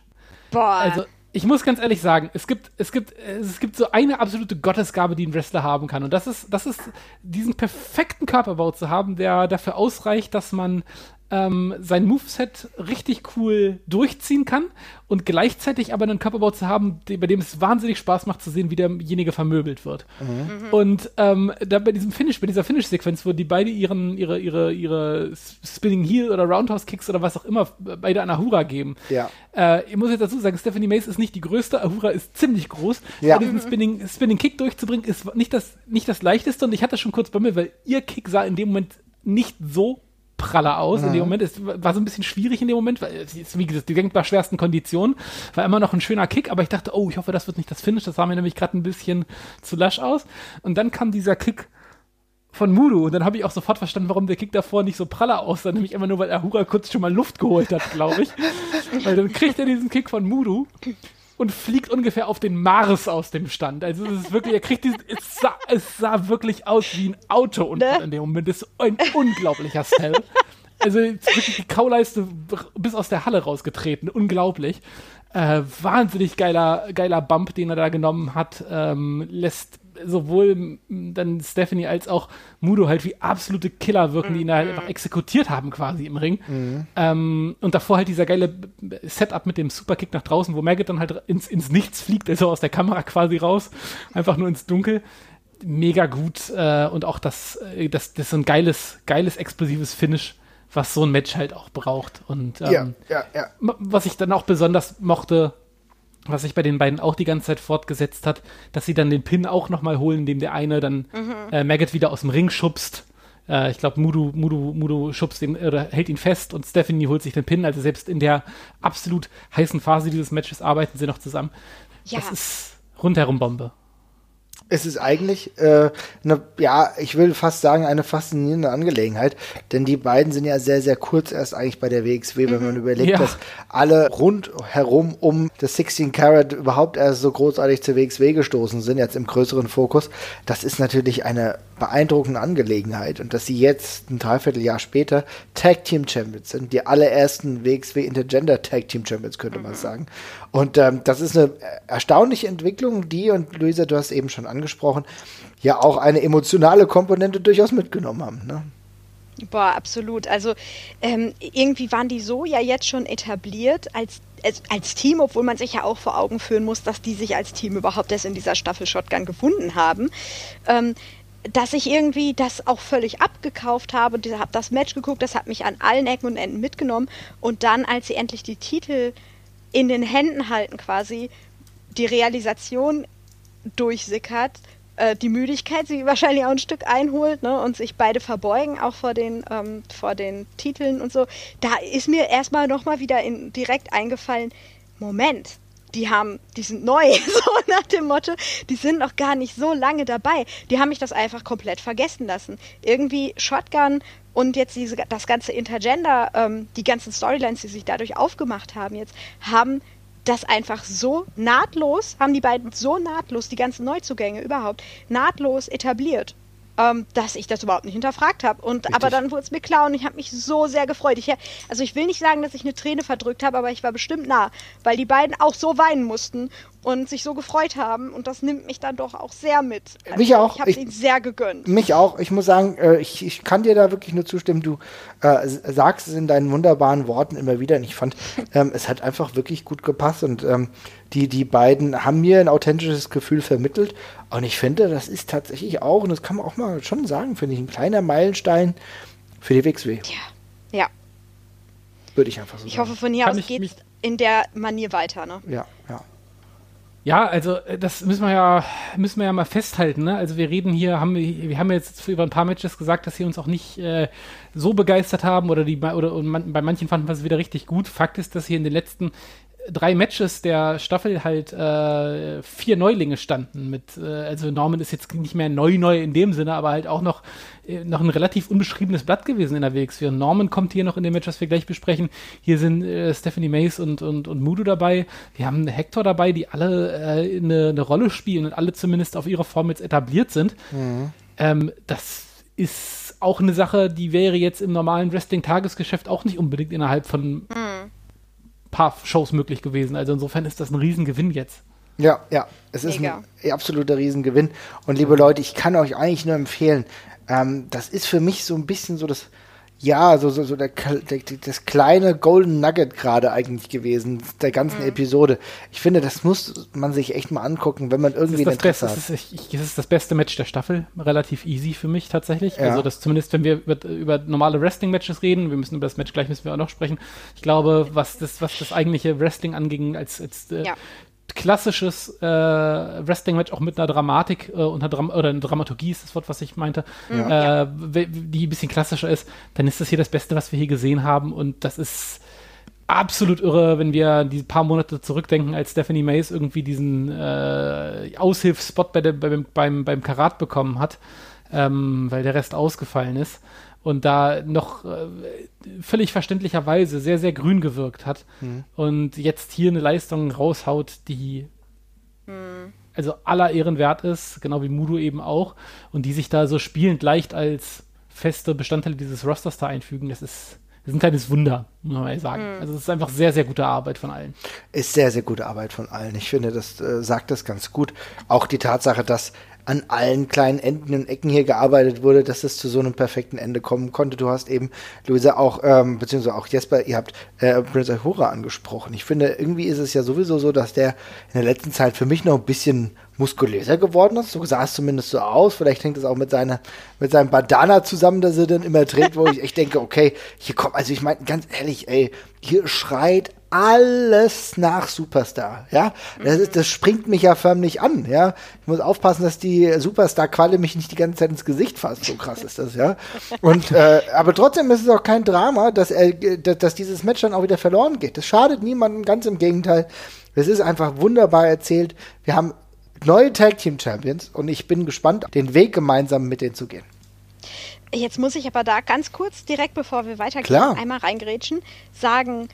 Boah. Also, ich muss ganz ehrlich sagen, es gibt, es gibt, es gibt so eine absolute Gottesgabe, die ein Wrestler haben kann. Und das ist, das ist, diesen perfekten Körperbau zu haben, der dafür ausreicht, dass man ähm, sein Moveset richtig cool durchziehen kann und gleichzeitig aber einen Körperbau zu haben, bei dem es wahnsinnig Spaß macht zu sehen, wie derjenige vermöbelt wird. Mhm. Und ähm, da bei diesem Finish, bei dieser Finish-Sequenz, wo die beide ihren, ihre, ihre, ihre Spinning Heel oder Roundhouse Kicks oder was auch immer beide an Ahura geben. Ja. Äh, ich muss jetzt dazu sagen, Stephanie Mace ist nicht die größte, Ahura ist ziemlich groß. Ja. diesen Spinning, Spinning Kick durchzubringen, ist nicht das, nicht das leichteste und ich hatte schon kurz bei mir, weil ihr Kick sah in dem Moment nicht so praller aus mhm. in dem Moment. Es war so ein bisschen schwierig in dem Moment, weil es ist, wie gesagt, die denkbar schwersten Konditionen. War immer noch ein schöner Kick, aber ich dachte, oh, ich hoffe, das wird nicht das Finish. Das sah mir nämlich gerade ein bisschen zu lasch aus. Und dann kam dieser Kick von Mudu und dann habe ich auch sofort verstanden, warum der Kick davor nicht so praller aussah, nämlich immer nur, weil Ahura kurz schon mal Luft geholt hat, glaube ich. [LAUGHS] weil dann kriegt er diesen Kick von Mudu und fliegt ungefähr auf den Mars aus dem Stand. Also es ist wirklich, er kriegt diesen, es sah, es sah wirklich aus wie ein Auto und ne? in dem Moment ist ein unglaublicher Sell. Also wirklich die Kauleiste bis aus der Halle rausgetreten, unglaublich. Äh, wahnsinnig geiler, geiler Bump, den er da genommen hat, ähm, lässt sowohl dann Stephanie als auch Mudo halt wie absolute Killer wirken, die ihn halt einfach exekutiert haben quasi im Ring. Mhm. Ähm, und davor halt dieser geile Setup mit dem Superkick nach draußen, wo Maggot dann halt ins, ins Nichts fliegt, also aus der Kamera quasi raus, einfach nur ins Dunkel. Mega gut äh, und auch das, äh, das, das ist so ein geiles, geiles, explosives Finish, was so ein Match halt auch braucht. Und ähm, ja, ja, ja. was ich dann auch besonders mochte, was sich bei den beiden auch die ganze Zeit fortgesetzt hat, dass sie dann den Pin auch nochmal holen, indem der eine dann mhm. äh, Maggot wieder aus dem Ring schubst. Äh, ich glaube, Mudu, Mudu, Mudu schubst ihn oder hält ihn fest und Stephanie holt sich den Pin. Also selbst in der absolut heißen Phase dieses Matches arbeiten sie noch zusammen. Ja. Das ist rundherum Bombe es ist eigentlich äh, eine, ja, ich will fast sagen, eine faszinierende Angelegenheit, denn die beiden sind ja sehr, sehr kurz erst eigentlich bei der WXW, wenn mhm. man überlegt, ja. dass alle rundherum um das 16 Carat überhaupt erst so großartig zur WXW gestoßen sind, jetzt im größeren Fokus. Das ist natürlich eine beeindruckende Angelegenheit und dass sie jetzt ein Dreivierteljahr später Tag Team Champions sind, die allerersten WXW Intergender Tag Team Champions, könnte man mhm. sagen. Und ähm, das ist eine erstaunliche Entwicklung, die, und Luisa, du hast eben schon angesprochen, ja auch eine emotionale Komponente durchaus mitgenommen haben. Ne? Boah, absolut. Also ähm, irgendwie waren die so ja jetzt schon etabliert als, als, als, Team, obwohl man sich ja auch vor Augen führen muss, dass die sich als Team überhaupt erst in dieser Staffel Shotgun gefunden haben. Ähm, dass ich irgendwie das auch völlig abgekauft habe, habe das Match geguckt, das hat mich an allen Ecken und Enden mitgenommen und dann, als sie endlich die Titel in den Händen halten quasi die Realisation durchsickert, äh, die Müdigkeit sie wahrscheinlich auch ein Stück einholt ne, und sich beide verbeugen, auch vor den, ähm, vor den Titeln und so. Da ist mir erstmal nochmal wieder in, direkt eingefallen, Moment, die haben, die sind neu, [LAUGHS] so nach dem Motto, die sind noch gar nicht so lange dabei. Die haben mich das einfach komplett vergessen lassen. Irgendwie Shotgun und jetzt diese, das ganze Intergender, ähm, die ganzen Storylines, die sich dadurch aufgemacht haben jetzt, haben das einfach so nahtlos, haben die beiden so nahtlos, die ganzen Neuzugänge überhaupt, nahtlos etabliert. ähm, dass ich das überhaupt nicht hinterfragt habe. Und aber dann wurde es mir klar und ich habe mich so sehr gefreut. Ich, also ich will nicht sagen, dass ich eine Träne verdrückt habe, aber ich war bestimmt nah, weil die beiden auch so weinen mussten und sich so gefreut haben und das nimmt mich dann doch auch sehr mit. Also mich auch. Ich habe ihnen sehr gegönnt. Mich auch. Ich muss sagen, äh, ich, ich kann dir da wirklich nur zustimmen. Du äh, sagst es in deinen wunderbaren Worten immer wieder und ich fand, ähm, es hat einfach wirklich gut gepasst und ähm, die, die beiden haben mir ein authentisches Gefühl vermittelt und ich finde, das ist tatsächlich auch, und das kann man auch mal schon sagen, finde ich, ein kleiner Meilenstein für die WXW. Ja. Ja. Würde ich einfach so ich sagen. Ich hoffe, von hier kann aus geht es in der Manier weiter, ne? Ja, ja. Ja, also äh, das müssen wir ja müssen wir ja mal festhalten. Ne? Also wir reden hier, haben wir, wir haben jetzt über ein paar Matches gesagt, dass sie uns auch nicht äh, so begeistert haben oder die oder und man, bei manchen fanden wir es wieder richtig gut. Fakt ist, dass hier in den letzten drei Matches der Staffel halt äh, vier Neulinge standen. Mit, äh, also Norman ist jetzt nicht mehr neu neu in dem Sinne, aber halt auch noch, äh, noch ein relativ unbeschriebenes Blatt gewesen in der WXW. Und Norman kommt hier noch in dem Match, was wir gleich besprechen. Hier sind äh, Stephanie Mace und, und, und Mudo dabei. Wir haben Hector dabei, die alle äh, eine, eine Rolle spielen und alle zumindest auf ihre Form jetzt etabliert sind. Mhm. Ähm, das ist auch eine Sache, die wäre jetzt im normalen Wrestling-Tagesgeschäft auch nicht unbedingt innerhalb von mhm paar Shows möglich gewesen. Also insofern ist das ein Riesengewinn jetzt. Ja, ja, es ist Mega. ein absoluter Riesengewinn. Und liebe Leute, ich kann euch eigentlich nur empfehlen, ähm, das ist für mich so ein bisschen so das ja, so, so, so der, der, das kleine Golden Nugget gerade eigentlich gewesen, der ganzen mhm. Episode. Ich finde, das muss man sich echt mal angucken, wenn man irgendwie ein Interesse hat. Das ist, ich, das ist das beste Match der Staffel, relativ easy für mich tatsächlich. Ja. Also das zumindest, wenn wir über, über normale Wrestling-Matches reden, wir müssen über das Match gleich müssen wir auch noch sprechen. Ich glaube, was das, was das eigentliche Wrestling anging, als, als äh, ja klassisches äh, Wrestling-Match auch mit einer Dramatik äh, und einer Dram oder eine Dramaturgie ist das Wort, was ich meinte, ja. äh, die ein bisschen klassischer ist, dann ist das hier das Beste, was wir hier gesehen haben und das ist absolut irre, wenn wir die paar Monate zurückdenken, als Stephanie Mays irgendwie diesen äh, Aushilfsspot bei der, beim, beim, beim Karat bekommen hat, ähm, weil der Rest ausgefallen ist und da noch äh, völlig verständlicherweise sehr, sehr grün gewirkt hat mhm. und jetzt hier eine Leistung raushaut, die mhm. also aller Ehren wert ist, genau wie Mudo eben auch, und die sich da so spielend leicht als feste Bestandteile dieses Rosters da einfügen, das ist, das ist ein kleines Wunder, muss man mal sagen. Mhm. Also es ist einfach sehr, sehr gute Arbeit von allen. Ist sehr, sehr gute Arbeit von allen. Ich finde, das äh, sagt das ganz gut. Auch die Tatsache, dass an allen kleinen Enden und Ecken hier gearbeitet wurde, dass es zu so einem perfekten Ende kommen konnte. Du hast eben, Luisa, auch, ähm, beziehungsweise auch Jesper, ihr habt äh, Prince Ahura angesprochen. Ich finde, irgendwie ist es ja sowieso so, dass der in der letzten Zeit für mich noch ein bisschen muskulöser geworden ist. So sah es zumindest so aus. Vielleicht hängt es auch mit seiner, mit seinem Bandana zusammen, dass er dann immer trägt, wo ich echt denke, okay, hier kommt, also ich meine, ganz ehrlich, ey, hier schreit alles nach Superstar, ja. Das, ist, das springt mich ja förmlich an, ja. Ich muss aufpassen, dass die Superstar-Qualle mich nicht die ganze Zeit ins Gesicht fasst. So krass ist das, ja. Und, äh, aber trotzdem ist es auch kein Drama, dass er, dass dieses Match dann auch wieder verloren geht. Das schadet niemandem, ganz im Gegenteil. Es ist einfach wunderbar erzählt. Wir haben neue Tag Team Champions und ich bin gespannt, den Weg gemeinsam mit denen zu gehen. Jetzt muss ich aber da ganz kurz, direkt bevor wir weitergehen, Klar. einmal reingrätschen, sagen,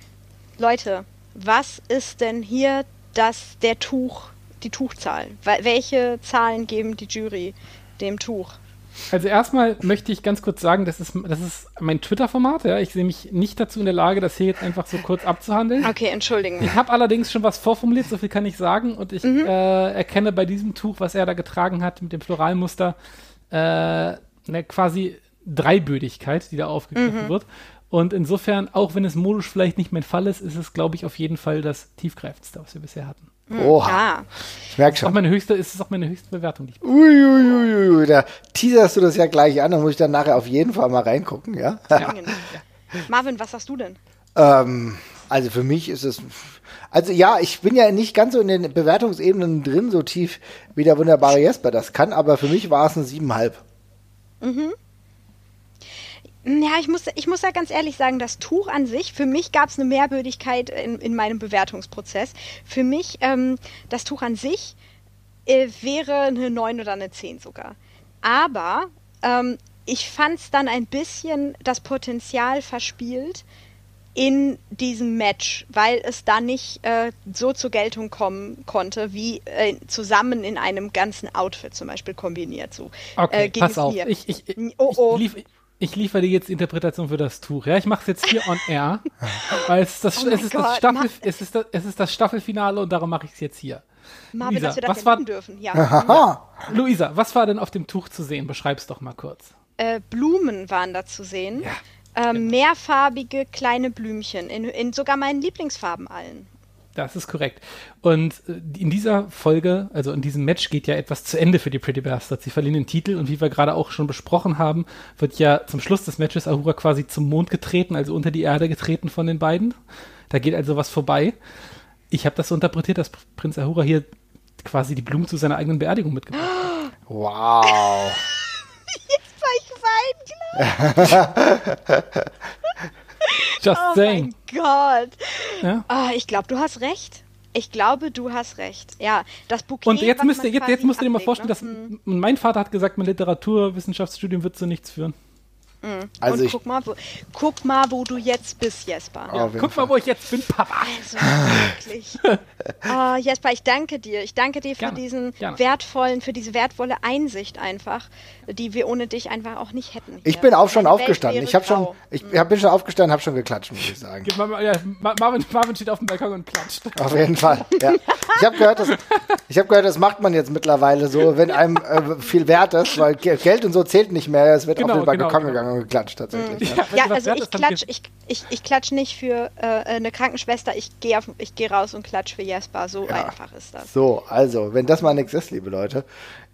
Leute, was ist denn hier das, der Tuch, die Tuchzahl? Welche Zahlen geben die Jury dem Tuch? Also erstmal möchte ich ganz kurz sagen, das ist, das ist mein Twitter-Format. Ja. Ich sehe mich nicht dazu in der Lage, das hier jetzt einfach so kurz abzuhandeln. Okay, entschuldigen. Ich habe allerdings schon was vorformuliert, so viel kann ich sagen. Und ich mhm. äh, erkenne bei diesem Tuch, was er da getragen hat mit dem Floralmuster, äh, eine quasi Dreibödigkeit, die da aufgegriffen mhm. wird. Und insofern, auch wenn es modisch vielleicht nicht mein Fall ist, ist es, glaube ich, auf jeden Fall das tiefgreifendste, was wir bisher hatten. Hm, Oha. Ja. Ich merke schon. Ist auch meine höchste, ist es auch meine höchste Bewertung. Die ich Uiuiui, ui, ui, da teaserst du das ja gleich an, dann muss ich dann nachher auf jeden Fall mal reingucken, ja? [LAUGHS] ja. Marvin, was hast du denn? Ähm, also für mich ist es, also ja, ich bin ja nicht ganz so in den Bewertungsebenen drin, so tief wie der wunderbare Jesper das kann, aber für mich war es ein siebenhalb. Mhm. Ja, ich muss, ich muss ja ganz ehrlich sagen, das Tuch an sich, für mich gab es eine Mehrbürdigkeit in, in meinem Bewertungsprozess. Für mich, ähm, das Tuch an sich äh, wäre eine 9 oder eine 10 sogar. Aber ähm, ich fand es dann ein bisschen das Potenzial verspielt, in diesem Match, weil es da nicht äh, so zur Geltung kommen konnte, wie äh, zusammen in einem ganzen Outfit zum Beispiel kombiniert. So, okay, äh, pass auf. Mir. Ich, ich, ich, oh, oh. Ich, lief, ich liefere dir jetzt die Interpretation für das Tuch. Ja, ich mache es jetzt hier on air, [LAUGHS] weil es ist das, oh es ist das, Staffel, es ist das, es ist das Staffelfinale und darum mache ich es jetzt hier. Marvin, Luisa, dass wir das was war, dürfen. Ja. ja. [LAUGHS] Luisa, was war denn auf dem Tuch zu sehen? Beschreib's doch mal kurz. Äh, Blumen waren da zu sehen. Ja. Ähm, genau. Mehrfarbige kleine Blümchen, in, in sogar meinen Lieblingsfarben allen. Das ist korrekt. Und äh, in dieser Folge, also in diesem Match, geht ja etwas zu Ende für die Pretty Bastards. Sie verlieren den Titel und wie wir gerade auch schon besprochen haben, wird ja zum Schluss des Matches Ahura quasi zum Mond getreten, also unter die Erde getreten von den beiden. Da geht also was vorbei. Ich habe das so interpretiert, dass Prinz Ahura hier quasi die Blumen zu seiner eigenen Beerdigung mitgebracht hat. Wow. [LAUGHS] Jetzt war ich weinen, [LAUGHS] [LAUGHS] Just oh saying. Oh mein Gott. Ja? Oh, ich glaube, du hast recht. Ich glaube, du hast recht. Ja, das Bouquet. Und jetzt, müsst ihr, jetzt, jetzt musst du dir mal vorstellen, ne? dass hm. mein Vater hat gesagt, mein Literaturwissenschaftsstudium wird zu nichts führen. Mhm. Also und guck mal, wo, guck mal, wo du jetzt bist, Jesper. Ja, guck mal, wo ich jetzt bin, Papa. Also wirklich. oh, [LAUGHS] Jesper, ich danke dir. Ich danke dir für diesen gerne. wertvollen, für diese wertvolle Einsicht einfach, die wir ohne dich einfach auch nicht hätten. Hier. Ich bin auch schon aufgestanden. Ich habe schon, ich mhm. bin schon aufgestanden, habe schon geklatscht, muss ich sagen. Ja, Marvin, Marvin steht auf dem Balkon und klatscht. Auf jeden Fall. Ja. Ich habe gehört, das, ich habe gehört, das macht man jetzt mittlerweile so, wenn einem äh, viel wert ist, weil Geld und so zählt nicht mehr. Es wird genau, auf den Balkon genau, gegangen und geklatscht tatsächlich. Ja, ja also ich klatsch, ich, ich, ich klatsch nicht für äh, eine Krankenschwester, ich gehe geh raus und klatsch für Jesper. So ja. einfach ist das. So, also, wenn das mal nichts ist, liebe Leute.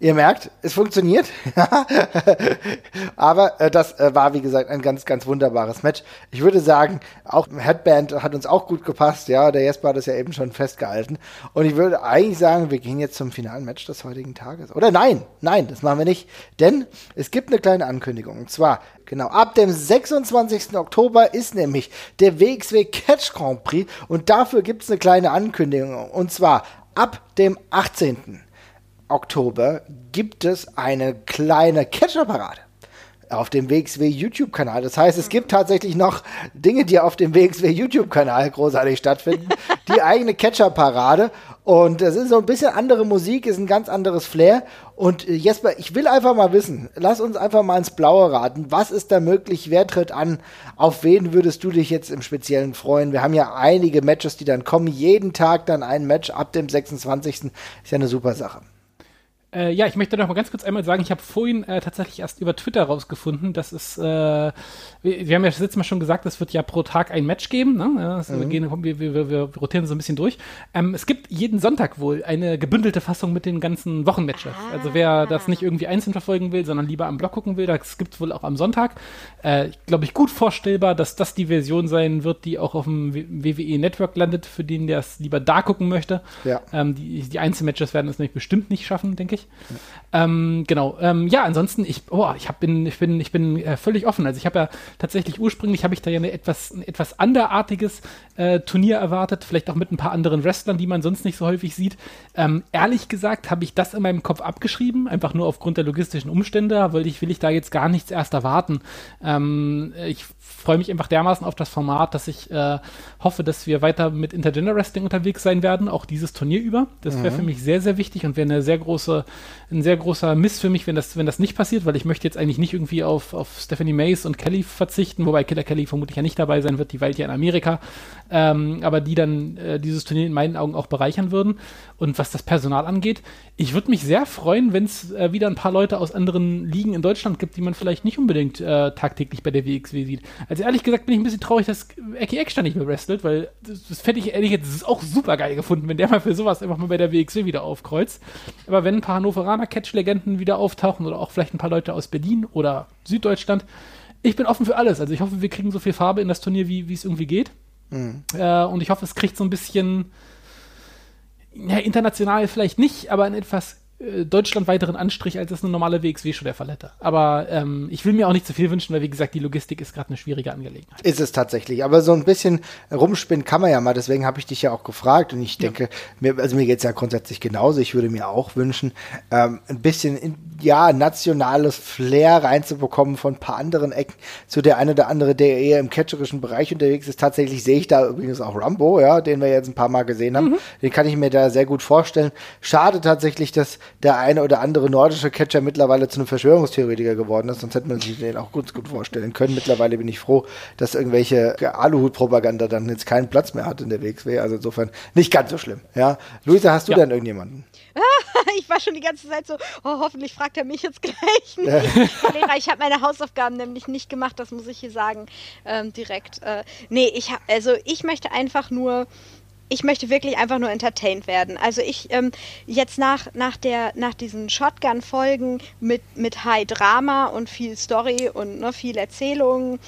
Ihr merkt, es funktioniert. [LAUGHS] Aber äh, das äh, war, wie gesagt, ein ganz, ganz wunderbares Match. Ich würde sagen, auch Headband hat uns auch gut gepasst. Ja, der Jesper hat es ja eben schon festgehalten. Und ich würde eigentlich sagen, wir gehen jetzt zum finalen Match des heutigen Tages. Oder nein, nein, das machen wir nicht. Denn es gibt eine kleine Ankündigung. Und zwar, genau, ab dem 26. Oktober ist nämlich der WXW Catch Grand Prix. Und dafür gibt es eine kleine Ankündigung. Und zwar ab dem 18. Oktober gibt es eine kleine Catcher-Parade auf dem WXW YouTube-Kanal. Das heißt, es gibt tatsächlich noch Dinge, die auf dem WXW YouTube-Kanal großartig stattfinden. [LAUGHS] Die eigene Catcher-Parade. Und es ist so ein bisschen andere Musik, ist ein ganz anderes Flair. Und äh, Jesper, ich will einfach mal wissen, lass uns einfach mal ins Blaue raten. Was ist da möglich? Wer tritt an? Auf wen würdest du dich jetzt im Speziellen freuen? Wir haben ja einige Matches, die dann kommen. Jeden Tag dann ein Match ab dem 26. Ist ja eine super Sache. Äh, ja, ich möchte noch mal ganz kurz einmal sagen, ich habe vorhin äh, tatsächlich erst über Twitter rausgefunden, dass es, äh, wir, wir, haben ja das letzte Mal schon gesagt, es wird ja pro Tag ein Match geben. Ne? Also mhm. wir, gehen, wir, wir, wir, rotieren so ein bisschen durch. Ähm, es gibt jeden Sonntag wohl eine gebündelte Fassung mit den ganzen Wochenmatches. Ah. Also wer das nicht irgendwie einzeln verfolgen will, sondern lieber am Blog gucken will, das gibt es wohl auch am Sonntag. Äh, Glaube ich gut vorstellbar, dass das die Version sein wird, die auch auf dem WWE Network landet, für den der es lieber da gucken möchte. Ja. Ähm, die, die Einzelmatches werden es nämlich bestimmt nicht schaffen, denke ich ich. Ja. Ähm, genau. Ähm, ja, ansonsten, ich, oh, ich hab, bin, ich bin, ich bin äh, völlig offen. Also ich habe ja tatsächlich ursprünglich habe ich da ja eine etwas, ein etwas anderartiges äh, Turnier erwartet, vielleicht auch mit ein paar anderen Wrestlern, die man sonst nicht so häufig sieht. Ähm, ehrlich gesagt habe ich das in meinem Kopf abgeschrieben, einfach nur aufgrund der logistischen Umstände, weil ich will ich da jetzt gar nichts erst erwarten. Ähm, ich freue mich einfach dermaßen auf das Format, dass ich äh, hoffe, dass wir weiter mit Intergender Wrestling unterwegs sein werden, auch dieses Turnier über. Das wäre mhm. für mich sehr, sehr wichtig und wäre eine sehr große ein sehr großer Miss für mich, wenn das, wenn das nicht passiert, weil ich möchte jetzt eigentlich nicht irgendwie auf, auf Stephanie Mays und Kelly verzichten, wobei Killer Kelly vermutlich ja nicht dabei sein wird, die weilt ja in Amerika, ähm, aber die dann äh, dieses Turnier in meinen Augen auch bereichern würden. Und was das Personal angeht, ich würde mich sehr freuen, wenn es äh, wieder ein paar Leute aus anderen Ligen in Deutschland gibt, die man vielleicht nicht unbedingt äh, tagtäglich bei der WXW sieht. Also ehrlich gesagt bin ich ein bisschen traurig, dass Eki Eckstein nicht mehr wrestelt, weil das, das fände ich ehrlich jetzt auch super geil gefunden, wenn der mal für sowas einfach mal bei der WXW wieder aufkreuzt. Aber wenn ein paar Hannoveraner Catch-Legenden wieder auftauchen oder auch vielleicht ein paar Leute aus Berlin oder Süddeutschland, ich bin offen für alles. Also ich hoffe, wir kriegen so viel Farbe in das Turnier, wie es irgendwie geht. Mhm. Äh, und ich hoffe, es kriegt so ein bisschen ja, international vielleicht nicht, aber einen etwas äh, deutschlandweiteren Anstrich, als es eine normale WXW schon der Fall hätte. Aber ähm, ich will mir auch nicht zu viel wünschen, weil wie gesagt, die Logistik ist gerade eine schwierige Angelegenheit. Ist es tatsächlich. Aber so ein bisschen rumspinnen kann man ja mal, deswegen habe ich dich ja auch gefragt und ich denke, ja. mir, also mir geht es ja grundsätzlich genauso. Ich würde mir auch wünschen, ähm, ein bisschen in ja, nationales Flair reinzubekommen von ein paar anderen Ecken zu der eine oder andere, der eher im catcherischen Bereich unterwegs ist. Tatsächlich sehe ich da übrigens auch Rumbo, ja, den wir jetzt ein paar Mal gesehen haben. Mhm. Den kann ich mir da sehr gut vorstellen. Schade tatsächlich, dass der eine oder andere nordische Catcher mittlerweile zu einem Verschwörungstheoretiker geworden ist, sonst hätte man sich den auch gut, gut vorstellen können. Mittlerweile bin ich froh, dass irgendwelche Aluhut-Propaganda dann jetzt keinen Platz mehr hat in der WXW. Also insofern nicht ganz so schlimm. Ja. Luisa, hast du ja. denn irgendjemanden? [LAUGHS] ich war schon die ganze Zeit so, oh, hoffentlich fragt er mich jetzt gleich. [LAUGHS] Lehrer, ich habe meine Hausaufgaben nämlich nicht gemacht, das muss ich hier sagen, ähm, direkt. Äh, nee, ich hab, also ich möchte einfach nur ich möchte wirklich einfach nur entertained werden. Also ich ähm, jetzt nach, nach, der, nach diesen Shotgun-Folgen mit, mit High Drama und viel Story und ne, viel Erzählung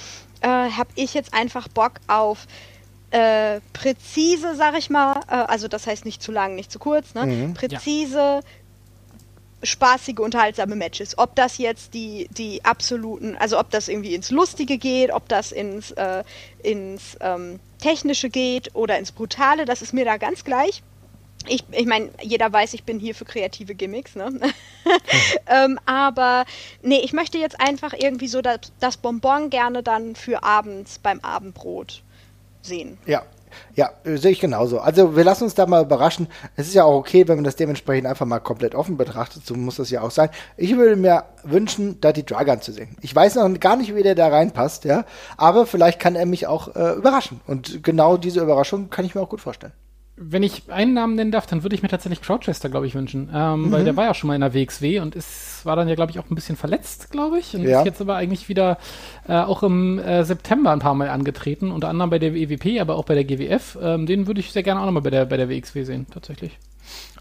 äh, habe ich jetzt einfach Bock auf äh, präzise, sag ich mal, äh, also das heißt nicht zu lang, nicht zu kurz, ne? Mhm, präzise, ja. spaßige, unterhaltsame Matches. Ob das jetzt die, die absoluten, also ob das irgendwie ins Lustige geht, ob das ins, äh, ins ähm, Technische geht oder ins Brutale, das ist mir da ganz gleich. Ich, ich meine, jeder weiß, ich bin hier für kreative Gimmicks, ne? [LAUGHS] [LAUGHS] ähm, aber nee, ich möchte jetzt einfach irgendwie so das, das Bonbon gerne dann für abends beim Abendbrot sehen. Ja, ja, sehe ich genauso. Also wir lassen uns da mal überraschen. Es ist ja auch okay, wenn man das dementsprechend einfach mal komplett offen betrachtet. So muss das ja auch sein. Ich würde mir wünschen, da die Dragon zu sehen. Ich weiß noch gar nicht, wie der da reinpasst, ja. Aber vielleicht kann er mich auch äh, überraschen. Und genau diese Überraschung kann ich mir auch gut vorstellen wenn ich einen Namen nennen darf, dann würde ich mir tatsächlich Crowchester, glaube ich, wünschen. Ähm, mhm. Weil der war ja schon mal in der WXW und ist, war dann ja, glaube ich, auch ein bisschen verletzt, glaube ich. Und ja. ist jetzt aber eigentlich wieder äh, auch im äh, September ein paar Mal angetreten, unter anderem bei der EWP, aber auch bei der GWF. Ähm, den würde ich sehr gerne auch nochmal bei der, bei der WXW sehen, tatsächlich.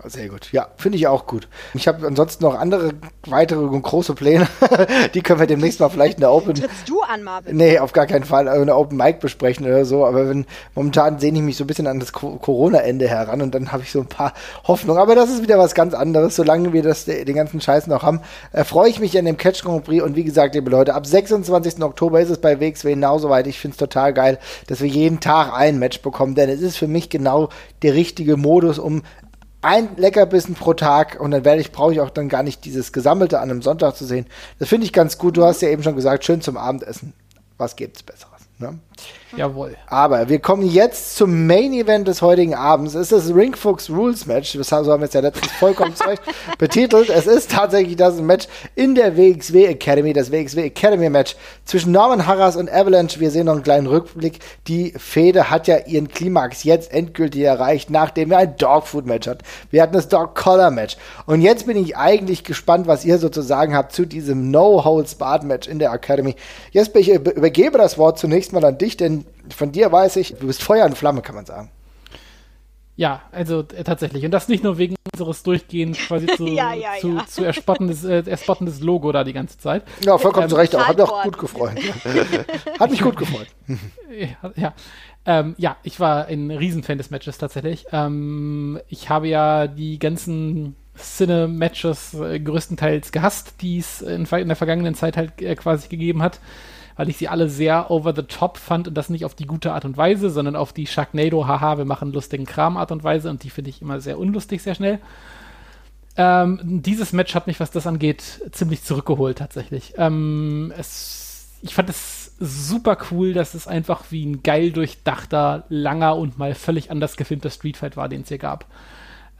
Sehr gut. Ja, finde ich auch gut. Ich habe ansonsten noch andere weitere große Pläne. [LAUGHS] die können wir demnächst mal vielleicht in der Open. Trittst du an, Marvin? Nee, auf gar keinen Fall. Also eine Open Mic besprechen oder so. Aber wenn, momentan sehne ich mich so ein bisschen an das Corona-Ende heran und dann habe ich so ein paar Hoffnungen. Aber das ist wieder was ganz anderes. Solange wir das, den ganzen Scheiß noch haben, äh, freue ich mich an dem Catch Grand Prix. Und wie gesagt, liebe Leute, ab 26. Oktober ist es bei WXW genauso weit. Ich finde es total geil, dass wir jeden Tag ein Match bekommen. Denn es ist für mich genau der richtige Modus, um ein Leckerbissen pro Tag und dann werde ich, brauche ich auch dann gar nicht dieses Gesammelte an einem Sonntag zu sehen. Das finde ich ganz gut. Du hast ja eben schon gesagt, schön zum Abendessen. Was gibt's Besseres? Ne? Jawohl. Aber wir kommen jetzt zum Main Event des heutigen Abends. Es ist das Ringfuchs Rules Match. Das haben wir jetzt ja letztens vollkommen zurecht [LAUGHS] betitelt. Es ist tatsächlich das Match in der WXW Academy, das WXW Academy Match zwischen Norman Harras und Avalanche. Wir sehen noch einen kleinen Rückblick. Die Fehde hat ja ihren Klimax jetzt endgültig erreicht, nachdem wir ein Dogfood Match hatten. Wir hatten das Dog Collar Match. Und jetzt bin ich eigentlich gespannt, was ihr sozusagen habt zu diesem No Holds Barred Match in der Academy. Jetzt ich übergebe das Wort zunächst mal an dich, denn von dir weiß ich, du bist Feuer und Flamme, kann man sagen. Ja, also äh, tatsächlich. Und das nicht nur wegen unseres Durchgehens quasi [LAUGHS] zu, ja, ja, zu, ja. zu erspottendes, äh, erspottendes Logo da die ganze Zeit. Ja, vollkommen ähm, zu Recht auch. Hat mich auch gut gefreut. [LAUGHS] Hat mich gut gefreut. [LAUGHS] ja, ja. Ähm, ja, ich war ein Riesenfan des Matches tatsächlich. Ähm, ich habe ja die ganzen Cine-Matches äh, größtenteils gehasst, die es in, in, der vergangenen Zeit halt äh, quasi gegeben hat weil ich sie alle sehr over the top fand und das nicht auf die gute Art und Weise, sondern auf die Sharknado, haha, wir machen lustigen Kram Art und Weise und die finde ich immer sehr unlustig, sehr schnell. Ähm, dieses Match hat mich, was das angeht, ziemlich zurückgeholt tatsächlich. Ähm, es, ich fand es super cool, dass es einfach wie ein geil durchdachter, langer und mal völlig anders gefilmter Streetfight war, den es hier gab.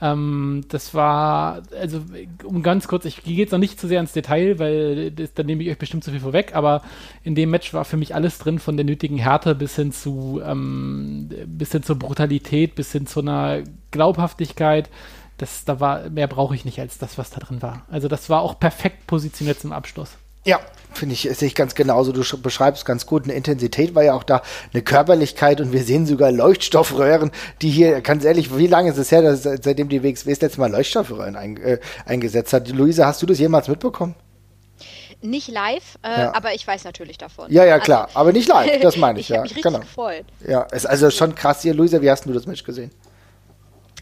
Ähm, das war, also um ganz kurz, ich gehe jetzt noch nicht zu sehr ins Detail, weil das, dann nehme ich euch bestimmt zu viel vorweg, aber in dem Match war für mich alles drin, von der nötigen Härte bis hin zu, ähm, bis hin zur Brutalität, bis hin zu einer Glaubhaftigkeit. Das, da war, mehr brauche ich nicht als das, was da drin war. Also das war auch perfekt positioniert zum Abschluss. Ja, finde ich, sehe ich ganz genauso. Du beschreibst ganz gut. Eine Intensität war ja auch da, eine Körperlichkeit und wir sehen sogar Leuchtstoffröhren, die hier, ganz ehrlich, wie lange ist es her, dass, seitdem die WXW das letzte Mal Leuchtstoffröhren ein, äh, eingesetzt hat? Luisa, hast du das jemals mitbekommen? Nicht live, äh, ja. aber ich weiß natürlich davon. Ja, ja, klar, also, aber nicht live, das meine ich. [LAUGHS] ich ja, mich richtig genau. gefreut. Ja, ist also schon krass hier. Luisa, wie hast du das Match gesehen?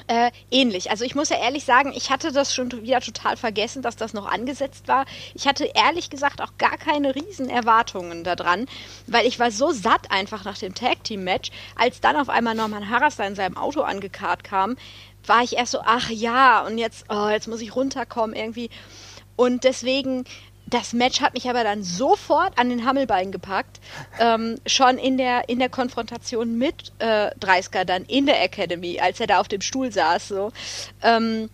Äh, ähnlich. Also ich muss ja ehrlich sagen, ich hatte das schon wieder total vergessen, dass das noch angesetzt war. Ich hatte ehrlich gesagt auch gar keine riesen Erwartungen daran, weil ich war so satt einfach nach dem Tag Team Match, als dann auf einmal Norman Harras da in seinem Auto angekarrt kam, war ich erst so, ach ja, und jetzt, oh, jetzt muss ich runterkommen irgendwie. Und deswegen das Match hat mich aber dann sofort an den Hammelbein gepackt. Ähm, schon in der, in der Konfrontation mit äh, Dreisker dann in der Academy, als er da auf dem Stuhl saß. So, ähm,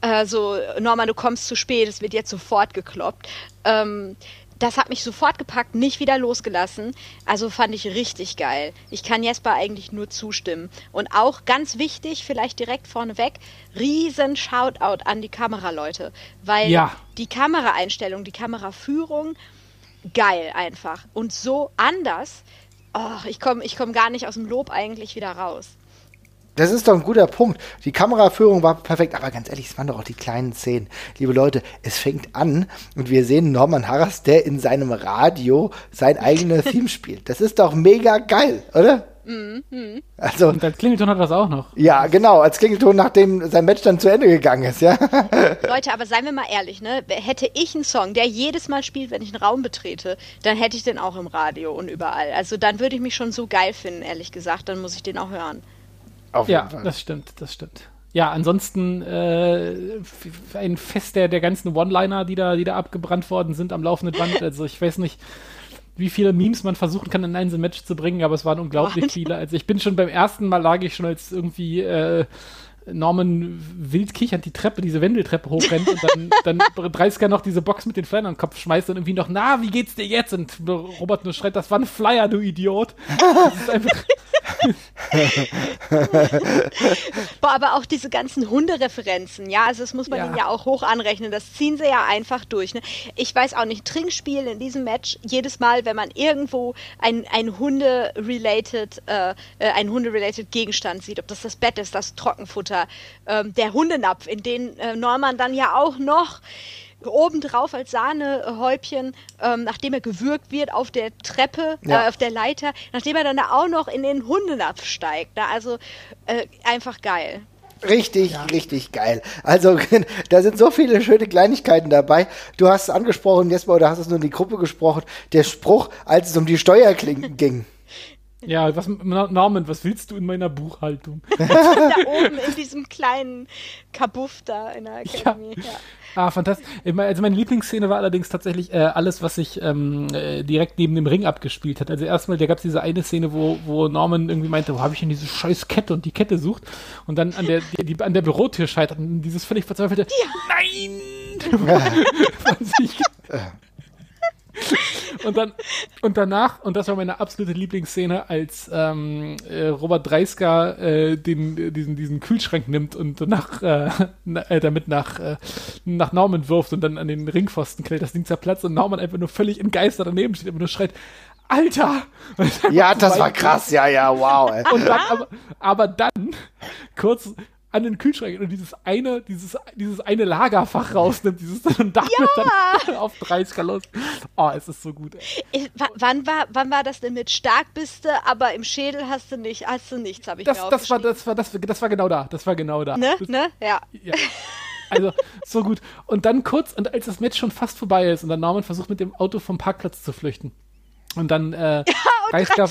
äh, so Norman, du kommst zu spät, es wird jetzt sofort gekloppt. Ähm, das hat mich sofort gepackt, nicht wieder losgelassen. Also fand ich richtig geil. Ich kann Jesper eigentlich nur zustimmen. Und auch ganz wichtig, vielleicht direkt vorneweg, riesen Shoutout an die Kameraleute. Weil ja. die Kameraeinstellung, die Kameraführung, geil einfach. Und so anders. Oh, ich komme ich komm gar nicht aus dem Lob eigentlich wieder raus. Das ist doch ein guter Punkt. Die Kameraführung war perfekt, aber ganz ehrlich, es waren doch auch die kleinen Szenen. Liebe Leute, es fängt an und wir sehen Norman Harras, der in seinem Radio sein eigenes [LAUGHS] Theme spielt. Das ist doch mega geil, oder? Mhm. Also, und als Klingelton hat das auch noch. Ja, genau, als Klingelton, nachdem sein Match dann zu Ende gegangen ist, ja. [LAUGHS] Leute, aber seien wir mal ehrlich, ne? Hätte ich einen Song, der jedes Mal spielt, wenn ich einen Raum betrete, dann hätte ich den auch im Radio und überall. Also dann würde ich mich schon so geil finden, ehrlich gesagt, dann muss ich den auch hören. Auf ja, Fall. das stimmt, das stimmt. Ja, ansonsten äh, ein Fest der, der ganzen One-Liner, die da, die da abgebrannt worden sind am laufenden Band. Also ich weiß nicht, wie viele Memes man versuchen kann, in ein Match zu bringen, aber es waren unglaublich What? viele. Also ich bin schon beim ersten Mal lag ich schon als irgendwie äh, Norman wild kichernd die Treppe, diese Wendeltreppe hochrennt und dann, dann Dreisker noch diese Box mit den Flyern den Kopf schmeißt und irgendwie noch, na, wie geht's dir jetzt? Und Robert nur schreit, das war ein Flyer, du Idiot. Das ist einfach. [LAUGHS] Boah, aber auch diese ganzen Hundereferenzen, ja, also das muss man ja. ihnen ja auch hoch anrechnen, das ziehen sie ja einfach durch. Ne? Ich weiß auch nicht, Trinkspiel in diesem Match, jedes Mal, wenn man irgendwo ein, ein Hunde-related, äh, äh ein Hunde-related Gegenstand sieht, ob das das Bett ist, das Trockenfutter, ähm, der Hundenapf, in den äh, Norman dann ja auch noch obendrauf als Sahnehäubchen, ähm, nachdem er gewürgt wird auf der Treppe, ja. äh, auf der Leiter, nachdem er dann da auch noch in den Hundenapf steigt. Ne? Also äh, einfach geil. Richtig, ja. richtig geil. Also, [LAUGHS] da sind so viele schöne Kleinigkeiten dabei. Du hast es angesprochen, Jesper, oder hast es nur in die Gruppe gesprochen, der Spruch, als es um die Steuerklinken ging. Ja, was, Norman, was willst du in meiner Buchhaltung? [LAUGHS] da oben in diesem kleinen Kabuff da in der Akademie. Ja. ja. Ah, fantastisch. Also meine Lieblingsszene war allerdings tatsächlich äh, alles, was sich ähm, äh, direkt neben dem Ring abgespielt hat. Also erstmal, da gab es diese eine Szene, wo, wo Norman irgendwie meinte, wo habe ich denn diese scheiß Kette und die Kette sucht und dann an der, die, die an der Bürotür scheitert und dieses völlig verzweifelte ja. Nein! [LAUGHS] von sich [LAUGHS] und dann und danach und das war meine absolute Lieblingsszene, als ähm, äh, Robert Dreisker äh, den diesen diesen Kühlschrank nimmt und nach äh, äh, damit nach äh, nach Norman wirft und dann an den Ringpfosten knallt, das Ding zerplatzt und Norman einfach nur völlig entgeistert daneben steht, und nur schreit Alter! Ja, das war krass, ja, ja, wow. Ey. Und dann, aber, aber dann, kurz, an den Kühlschrank und dieses eine, dieses, dieses eine Lagerfach rausnimmt, dieses und damit ja! dann [LAUGHS] auf 30 los. Oh, es ist so gut. Ey. wann war, wann war das denn mit stark bist du, aber im Schädel hast du nicht, hast du nichts, habe ich das, mir das war, das war, das, das war genau da, das war genau da. Ne, das, ne, ja. ja. Also, so gut. Und dann kurz, und als das Match schon fast vorbei ist und dann Norman versucht mit dem Auto vom Parkplatz zu flüchten. Und dann, äh, [LAUGHS] ja, und reißt, glaub,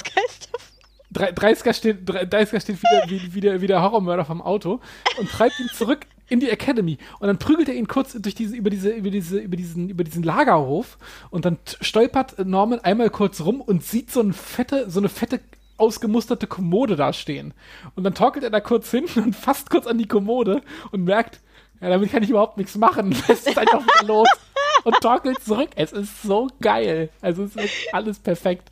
30er steht, 30er steht wieder, wie, wie, der, wie der Horrormörder vom Auto und treibt ihn zurück in die Academy. Und dann prügelt er ihn kurz durch diese, über, diese, über, diese, über, diesen, über diesen Lagerhof und dann stolpert Norman einmal kurz rum und sieht so eine fette, so eine fette ausgemusterte Kommode da stehen. Und dann torkelt er da kurz hin [LAUGHS] und fasst kurz an die Kommode und merkt, ja, damit kann ich überhaupt nichts machen. [LAUGHS] Es ist einfach wieder los. Und torkelt zurück. Es ist so geil. Also es ist alles perfekt.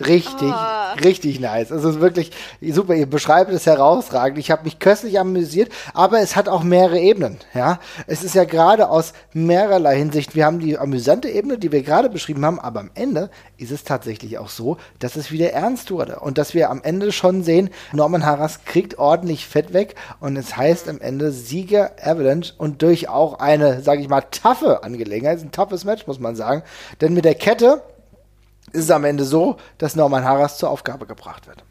Richtig, oh. richtig nice. Also es ist wirklich super. Ihr beschreibt es herausragend. Ich habe mich köstlich amüsiert, aber es hat auch mehrere Ebenen. Ja, es ist ja gerade aus mehrerlei Hinsicht. Wir haben die amüsante Ebene, die wir gerade beschrieben haben, aber am Ende ist es tatsächlich auch so, dass es wieder ernst wurde und dass wir am Ende schon sehen, Norman Harras kriegt ordentlich Fett weg und es heißt am Ende Sieger Avalanche und durch auch eine, sage ich mal, taffe Angelegenheit, ein toughes Match muss man sagen, denn mit der Kette ist es am Ende so, dass Norman Harras zur Aufgabe gebracht wird.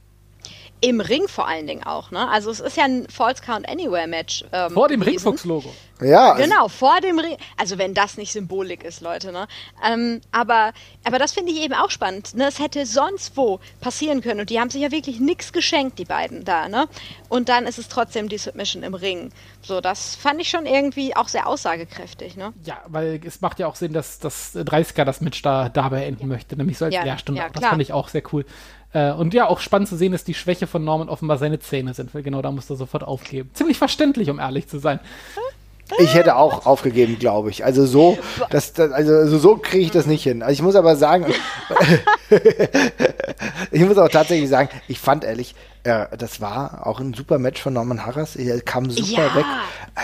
Im Ring vor allen Dingen auch, ne? Also es ist ja ein False Count Anywhere Match. Ähm, vor dem Ringfuchs-Logo. Ja. Also genau, vor dem Ring. Also wenn das nicht Symbolik ist, Leute, ne? Ähm, aber, aber das finde ich eben auch spannend. Ne? Es hätte sonst wo passieren können und die haben sich ja wirklich nichts geschenkt, die beiden da, ne? Und dann ist es trotzdem die Submission im Ring. So, das fand ich schon irgendwie auch sehr aussagekräftig, ne? Ja, weil es macht ja auch Sinn, dass das 30er das Match da dabei enden möchte, nämlich so als ja, Lehrstunde. Ja, das fand ich auch sehr cool. Äh, und ja, auch spannend zu sehen, dass die Schwäche von Norman offenbar seine Zähne sind, weil genau da musste er sofort aufgeben. Ziemlich verständlich, um ehrlich zu sein. Ich hätte auch aufgegeben, glaube ich. Also so, das, das also so kriege ich das nicht hin. Also ich muss aber sagen, [LAUGHS] ich muss auch tatsächlich sagen, ich fand ehrlich, äh, das war auch ein super Match von Norman Harras. Er kam super ja, weg.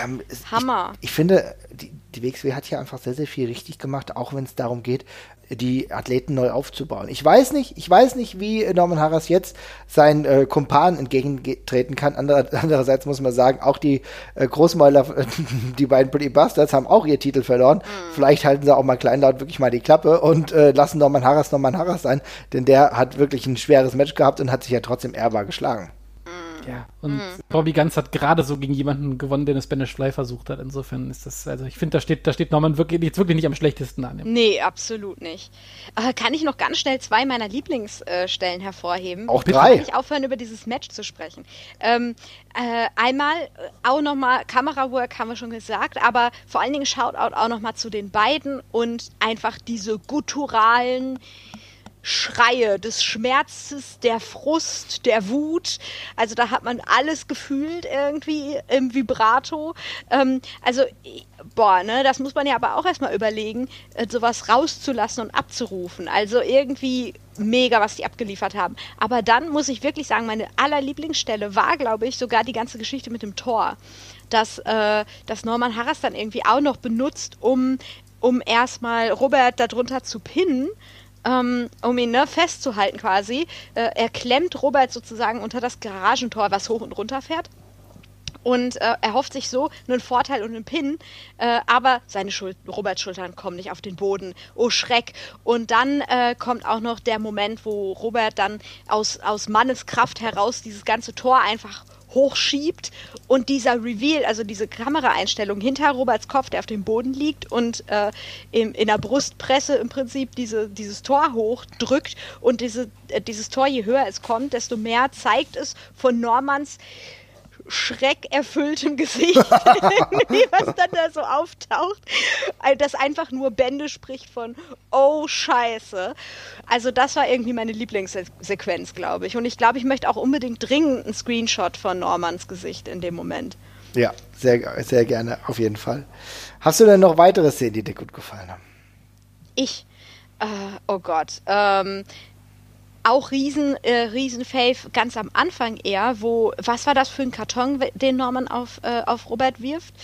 Ähm, Hammer. Ich, ich, finde, die, die WXW hat hier einfach sehr, sehr viel richtig gemacht, auch wenn es darum geht, die Athleten neu aufzubauen. Ich weiß nicht, ich weiß nicht, wie Norman Harras jetzt seinen äh, Kumpan entgegentreten kann. Ander, [LAUGHS] andererseits muss man sagen, auch die äh, Großmäuler, [LAUGHS] die beiden Pretty Bastards haben auch ihr Titel verloren. Mhm. Vielleicht halten sie auch mal kleinlaut wirklich mal die Klappe und äh, lassen Norman Harras Norman Harras sein, denn der hat wirklich ein schweres Match gehabt und hat sich ja trotzdem ehrbar geschlagen. Ja, und mhm. Bobby Ganz hat gerade so gegen jemanden gewonnen, der eine Spanish Fly versucht hat. Insofern ist das, also ich finde, da steht, da steht Norman wirklich, jetzt wirklich nicht am schlechtesten an. Nee, absolut nicht. Äh, kann ich noch ganz schnell zwei meiner Lieblingsstellen äh, hervorheben? Auch drei. Kann ich aufhören, über dieses Match zu sprechen. Ähm, äh, einmal äh, auch nochmal Kamerawork haben wir schon gesagt, aber vor allen Dingen Shoutout auch nochmal zu den beiden und einfach diese gutturalen Schreie des Schmerzes, der Frust, der Wut. Also da hat man alles gefühlt irgendwie im Vibrato. Ähm, also, boah, ne, das muss man ja aber auch erstmal überlegen, äh, sowas rauszulassen und abzurufen. Also irgendwie mega, was die abgeliefert haben. Aber dann muss ich wirklich sagen, meine allerlieblingsstelle war, glaube ich, sogar die ganze Geschichte mit dem Tor. Dass, äh, dass Norman Harras dann irgendwie auch noch benutzt, um, um erstmal Robert darunter zu pinnen ähm, um ihn ne, festzuhalten quasi. Äh, er klemmt Robert sozusagen unter das Garagentor, was hoch und runter fährt. Und äh, er hofft sich so einen Vorteil und einen Pin, äh, aber seine Schul Roberts Schultern kommen nicht auf den Boden. Oh Schreck. Und dann äh, kommt auch noch der Moment, wo Robert dann aus, aus Manneskraft heraus dieses ganze Tor einfach hochschiebt und dieser Reveal, also diese Kameraeinstellung hinter Roberts Kopf, der auf dem Boden liegt und äh, in, in der Brustpresse im Prinzip diese, dieses Tor hochdrückt und diese, äh, dieses Tor, je höher es kommt, desto mehr zeigt es von Normans schreckerfülltem Gesicht, [LAUGHS] was dann da so auftaucht, das einfach nur Bände spricht von Oh Scheiße. Also das war irgendwie meine Lieblingssequenz, glaube ich. Und ich glaube, ich möchte auch unbedingt dringend einen Screenshot von Normans Gesicht in dem Moment. Ja, sehr, sehr gerne, auf jeden Fall. Hast du denn noch weitere Szenen, die dir gut gefallen haben? Ich. Uh, oh Gott. Ähm, auch riesen, äh, riesen Fave ganz am Anfang eher, wo, was war das für ein Karton, den Norman auf, äh, auf Robert wirft?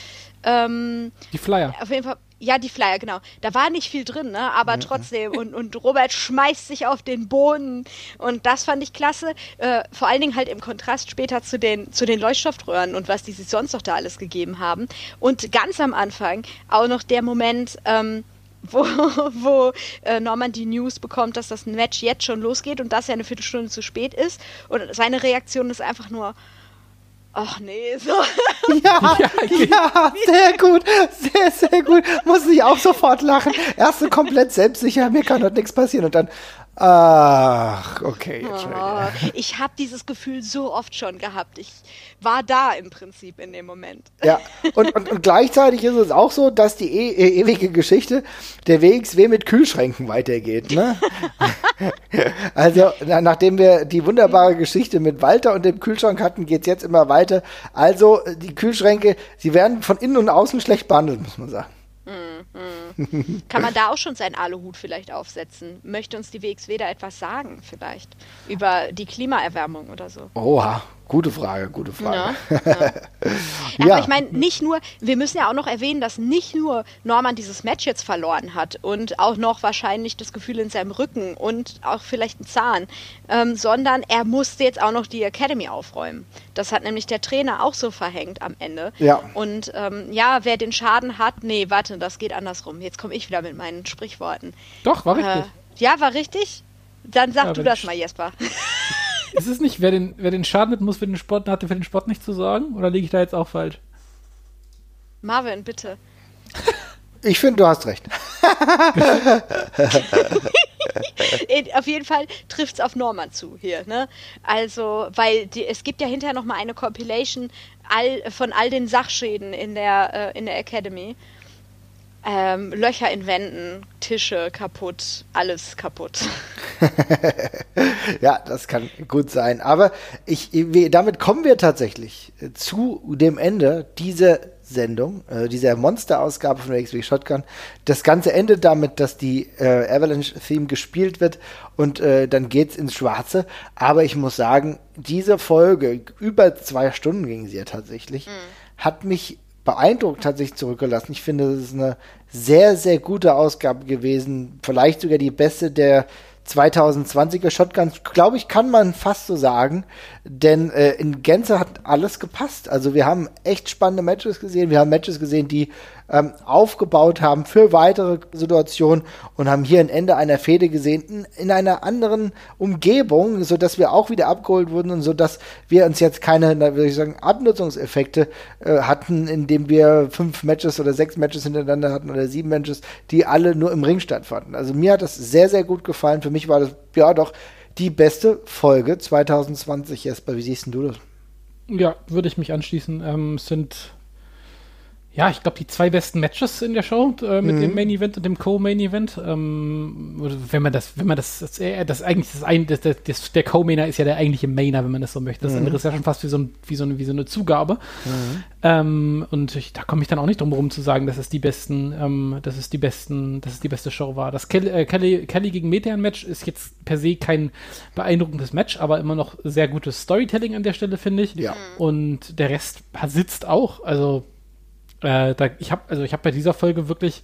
Ähm, die Flyer. Auf jeden Fall, ja, die Flyer, genau. Da war nicht viel drin, ne? aber mhm. trotzdem. Und, und Robert schmeißt sich auf den Boden. Und das fand ich klasse. Äh, vor allen Dingen halt im Kontrast später zu den, zu den Leuchtstoffröhren und was die sich sonst noch da alles gegeben haben. Und ganz am Anfang auch noch der Moment, ähm, wo, [LAUGHS] wo äh, Norman die News bekommt, dass das Match jetzt schon losgeht und das ja eine Viertelstunde zu spät ist. Und seine Reaktion ist einfach nur, ach nee, so. [LAUGHS] Ja, ja, ja, sehr gut, sehr, sehr gut. Muss ich auch sofort lachen. Erst so komplett selbstsicher, mir kann dort nichts passieren und dann, Ach, okay. Oh, ich habe dieses Gefühl so oft schon gehabt. Ich war da im Prinzip in dem Moment. Ja, und, und, und gleichzeitig ist es auch so, dass die e e ewige Geschichte der WXW mit Kühlschränken weitergeht. Ne? [LAUGHS] also, na, nachdem wir die wunderbare Geschichte mit Walter und dem Kühlschrank hatten, geht es jetzt immer weiter. Also, die Kühlschränke, sie werden von innen und außen schlecht behandelt, muss man sagen. Mhm. [LAUGHS] Kann man da auch schon seinen Aluhut vielleicht aufsetzen? Möchte uns die WXW da etwas sagen, vielleicht? Über die Klimaerwärmung oder so? Oha, Gute Frage, gute Frage. [LAUGHS] Ja, ja. ja. Aber ich meine, nicht nur, wir müssen ja auch noch erwähnen, dass nicht nur Norman dieses Match jetzt verloren hat und auch noch wahrscheinlich das Gefühl in seinem Rücken und auch vielleicht einen Zahn, ähm, sondern er musste jetzt auch noch die Academy aufräumen. Das hat nämlich der Trainer auch so verhängt am Ende. Ja. Und ähm, ja, wer den Schaden hat, nee, warte, das geht andersrum. Jetzt komme ich wieder mit meinen Sprichworten. Doch, war richtig. Äh, ja, war richtig? Dann sag ja, du das mal, Jesper. [LAUGHS] [LAUGHS] ist es nicht, wer den, wer den Schaden hat, muss für den Sport, hatte für den Sport nicht zu sorgen? Oder liege ich da jetzt auch falsch? Marvin, bitte. [LAUGHS] Ich finde, du hast recht. [LAUGHS] auf jeden Fall trifft es auf Norman zu hier, ne? Also, weil die, es gibt ja hinterher noch mal eine Compilation all, von all den Sachschäden in der, äh, in der Academy. Ähm, Löcher in Wänden, Tische kaputt, alles kaputt. [LAUGHS] ja, das kann gut sein. Aber ich, damit kommen wir tatsächlich zu dem Ende dieser Sendung, äh, dieser Monster-Ausgabe von XP Shotgun. Das Ganze endet damit, dass die äh, Avalanche-Theme gespielt wird und äh, dann geht's ins Schwarze. Aber ich muss sagen, diese Folge, über zwei Stunden ging sie ja tatsächlich, mhm. hat mich beeindruckt tatsächlich zurückgelassen. Ich finde, das ist eine sehr, sehr gute Ausgabe gewesen. Vielleicht sogar die beste der 2020er Shotguns, glaube ich, kann man fast so sagen, denn äh, in Gänze hat alles gepasst. Also wir haben echt spannende Matches gesehen, wir haben Matches gesehen, die ähm, aufgebaut haben für weitere Situationen und haben hier ein Ende einer Fehde gesehen in, in einer anderen Umgebung, so dass wir auch wieder abgeholt wurden und so dass wir uns jetzt keine, würde ich sagen, Abnutzungseffekte äh, hatten, indem wir fünf Matches oder sechs Matches hintereinander hatten oder sieben Matches, die alle nur im Ring stattfanden. Also mir hat das sehr, sehr gut gefallen. Für mich war das ja doch die beste Folge 2020, Jesper. Wie siehst du das? Ja, würde ich mich anschließen. Ähm, sind ja, ich glaube, die zwei besten Matches in der Show äh, mit mhm. dem Main Event und dem Co-Main Event. Ähm, wenn man das, wenn man das, das, äh, das eigentlich das ein, das, das, der Co-Mainer ist ja der eigentliche Mainer, wenn man das so möchte. Das mhm. andere ist ja schon fast wie so, ein, wie so, eine, wie so eine Zugabe. Mhm. Ähm, und ich, da komme ich dann auch nicht drum herum zu sagen, dass es die besten, ähm, dass es die besten, dass es die beste Show war. Das Kelly, äh, Kelly, Kelly gegen Meteor Match ist jetzt per se kein beeindruckendes Match, aber immer noch sehr gutes Storytelling an der Stelle, finde ich. Ja. Und der Rest sitzt auch. Also äh, da, ich habe also habe bei dieser Folge wirklich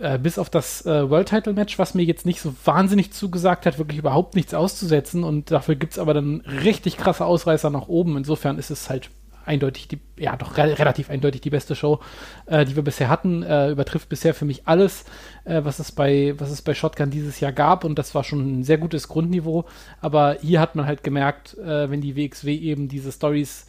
äh, bis auf das äh, World Title Match, was mir jetzt nicht so wahnsinnig zugesagt hat, wirklich überhaupt nichts auszusetzen und dafür gibt es aber dann richtig krasse Ausreißer nach oben. Insofern ist es halt eindeutig die, ja doch re relativ eindeutig die beste Show, äh, die wir bisher hatten. Äh, übertrifft bisher für mich alles, äh, was es bei was es bei Shotgun dieses Jahr gab und das war schon ein sehr gutes Grundniveau. Aber hier hat man halt gemerkt, äh, wenn die WXW eben diese Stories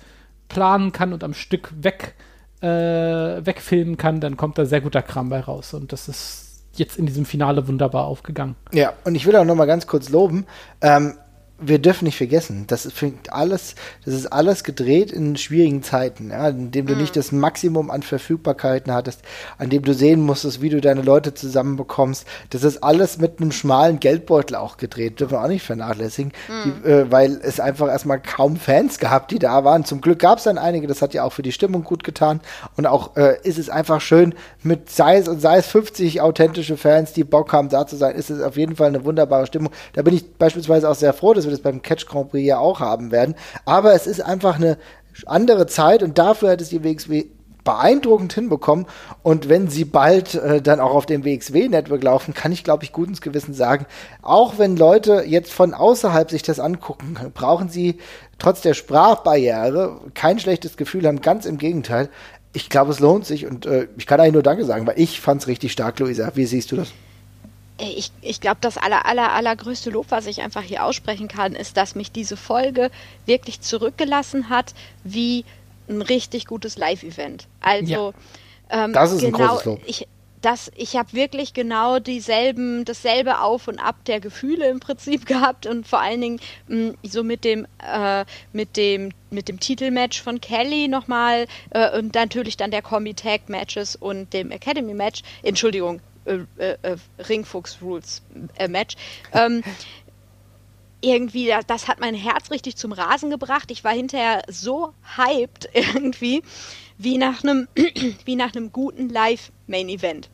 planen kann und am Stück weg äh, wegfilmen kann, dann kommt da sehr guter Kram bei raus. Und das ist jetzt in diesem Finale wunderbar aufgegangen. Ja, und ich will auch noch mal ganz kurz loben. Ähm, wir dürfen nicht vergessen, das ist alles, das ist alles gedreht in schwierigen Zeiten, ja, in dem du mhm. nicht das Maximum an Verfügbarkeiten hattest, an dem du sehen musstest, wie du deine Leute zusammenbekommst. Das ist alles mit einem schmalen Geldbeutel auch gedreht, dürfen wir auch nicht vernachlässigen, mhm. die, äh, weil es einfach erstmal kaum Fans gab, die da waren. Zum Glück gab es dann einige, das hat ja auch für die Stimmung gut getan und auch äh, ist es einfach schön, mit sei es und sei es 50 authentische Fans, die Bock haben, da zu sein, ist es auf jeden Fall eine wunderbare Stimmung. Da bin ich beispielsweise auch sehr froh, dass wir das beim Catch Grand Prix ja auch haben werden. Aber es ist einfach eine andere Zeit und dafür hat es die WXW beeindruckend hinbekommen. Und wenn sie bald äh, dann auch auf dem WXW-Network laufen, kann ich, glaube ich, gut ins Gewissen sagen, auch wenn Leute jetzt von außerhalb sich das angucken, brauchen sie trotz der Sprachbarriere kein schlechtes Gefühl haben. Ganz im Gegenteil. Ich glaube, es lohnt sich und äh, ich kann eigentlich nur Danke sagen, weil ich fand es richtig stark, Luisa. Wie siehst du das? Ich, ich glaube, das aller, aller, allergrößte Lob, was ich einfach hier aussprechen kann, ist, dass mich diese Folge wirklich zurückgelassen hat, wie ein richtig gutes Live-Event. Also, ja. ähm, das ist genau, ein großes Lob. Ich, das, ich habe wirklich genau dieselben, dasselbe Auf und Ab der Gefühle im Prinzip [LAUGHS] gehabt und vor allen Dingen mh, mm, so mit dem, äh, mit dem, mit dem Titelmatch von Kelly nochmal äh, und natürlich dann der Kombi Tag Matches und dem Academy Match. Entschuldigung, äh, äh, äh, Ringfuchs Rules äh, Match. Ähm, [LAUGHS] irgendwie, das hat mein Herz richtig zum Rasen gebracht. Ich war hinterher so hyped [LAUGHS] irgendwie, wie nach einem, [CLEARS THROAT] wie nach einem guten Live-Main-Event.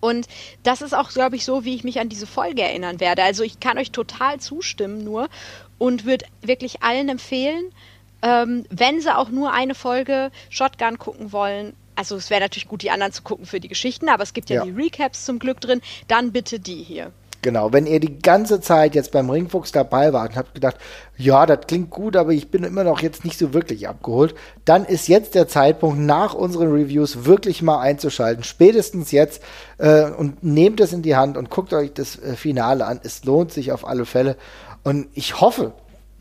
Und das ist auch, glaube ich, so, wie ich mich an diese Folge erinnern werde. Also ich kann euch total zustimmen nur und würde wirklich allen empfehlen, ähm, wenn sie auch nur eine Folge Shotgun gucken wollen, also es wäre natürlich gut, die anderen zu gucken für die Geschichten, aber es gibt ja, ja, die Recaps zum Glück drin, dann bitte die hier. Genau, wenn ihr die ganze Zeit jetzt beim Ringfuchs dabei wart und habt gedacht, ja, das klingt gut, aber ich bin immer noch jetzt nicht so wirklich abgeholt, dann ist jetzt der Zeitpunkt, nach unseren Reviews wirklich mal einzuschalten. Spätestens jetzt äh, und nehmt es in die Hand und guckt euch das äh, Finale an. Es lohnt sich auf alle Fälle. Und ich hoffe,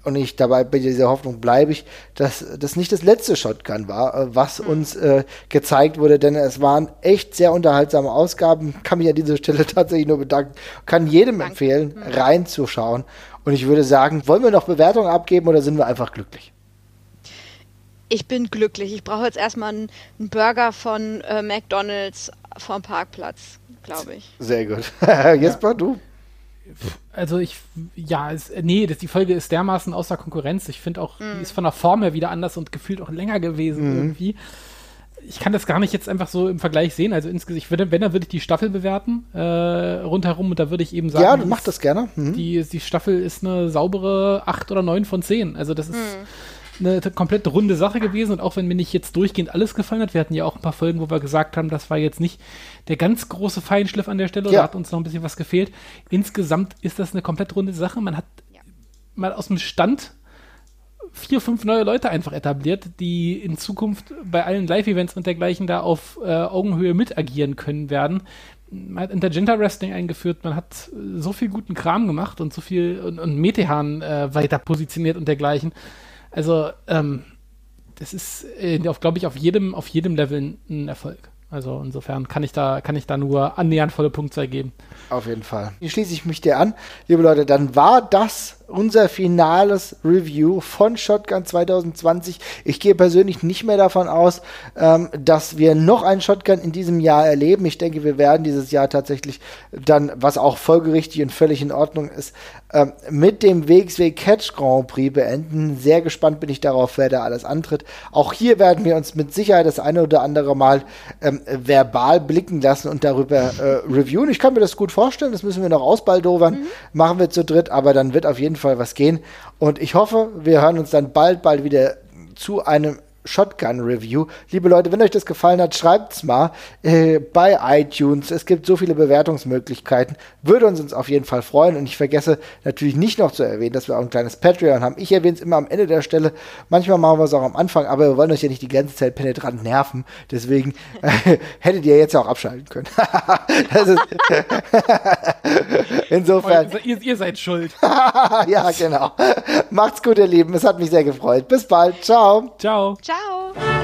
und ich dabei bei dieser Hoffnung bleibe ich, dass das nicht das letzte Shotgun war, äh, was mhm. uns äh, gezeigt wurde, denn es waren echt sehr unterhaltsame Ausgaben. [LAUGHS] Kann mich an dieser Stelle tatsächlich nur bedanken. Kann jedem Danke. empfehlen, mhm. reinzuschauen. Und ich würde sagen, wollen wir noch Bewertungen abgeben oder sind wir einfach glücklich? Ich bin glücklich. Ich brauche jetzt erstmal einen, einen Burger von äh, McDonalds vom Parkplatz, glaube ich. Sehr gut. [LAUGHS] Jesper, ja. du? Also ich, ja, es, nee, das, die Folge ist dermaßen außer Konkurrenz. Ich finde auch, mhm. die ist von der Form her wieder anders und gefühlt auch länger gewesen mhm. irgendwie. Ich kann das gar nicht jetzt einfach so im Vergleich sehen. Also insgesamt, würde, wenn, dann würde ich die Staffel bewerten, äh, rundherum und da würde ich eben sagen. Ja, du machst das gerne. Mhm. Die, die Staffel ist eine saubere 8 oder 9 von 10. Also das ist mhm eine komplett runde Sache gewesen und auch wenn mir nicht jetzt durchgehend alles gefallen hat, wir hatten ja auch ein paar Folgen, wo wir gesagt haben, das war jetzt nicht der ganz große Feinschliff an der Stelle, ja. da hat uns noch ein bisschen was gefehlt. Insgesamt ist das eine komplett runde Sache. Man hat ja. mal aus dem Stand vier, fünf neue Leute einfach etabliert, die in Zukunft bei allen Live-Events und dergleichen da auf äh, Augenhöhe mit agieren können werden. Man hat Intergender Wrestling eingeführt, man hat so viel guten Kram gemacht und so viel und, und Metehan äh, weiter positioniert und dergleichen. Also, ähm, das ist, äh, glaube ich, auf jedem, auf jedem Level ein Erfolg. Also insofern kann ich da, kann ich da nur annähernd volle Punktzahl geben. Auf jeden Fall. Hier schließe ich mich dir an. Liebe Leute, dann war das unser finales Review von Shotgun 2020. Ich gehe persönlich nicht mehr davon aus, ähm, dass wir noch einen Shotgun in diesem Jahr erleben. Ich denke, wir werden dieses Jahr tatsächlich dann, was auch folgerichtig und völlig in Ordnung ist, ähm, mit dem WXW Catch Grand Prix beenden. Sehr gespannt bin ich darauf, wer da alles antritt. Auch hier werden wir uns mit Sicherheit das eine oder andere Mal ähm, verbal blicken lassen und darüber äh, reviewen. Ich kann mir das gut vorstellen. Das müssen wir noch ausbaldowern. Mhm. Machen wir zu dritt, aber dann wird auf jeden Fall was gehen. Und ich hoffe, wir hören uns dann bald, bald wieder zu einem Shotgun Review. Liebe Leute, wenn euch das gefallen hat, schreibt's mal äh, bei iTunes. Es gibt so viele Bewertungsmöglichkeiten. Würde uns, uns auf jeden Fall freuen. Und ich vergesse natürlich nicht noch zu erwähnen, dass wir auch ein kleines Patreon haben. Ich erwähne es immer am Ende der Stelle. Manchmal machen wir es auch am Anfang, aber wir wollen euch ja nicht die ganze Zeit penetrant nerven. Deswegen äh, [LAUGHS] hättet ihr jetzt ja auch abschalten können. [LAUGHS] [LAUGHS] Insofern. Ihr, ihr seid schuld. ja, genau. Macht's gut, ihr Lieben. Es hat mich sehr gefreut. Bis bald. Ciao. Ciao. Ciao.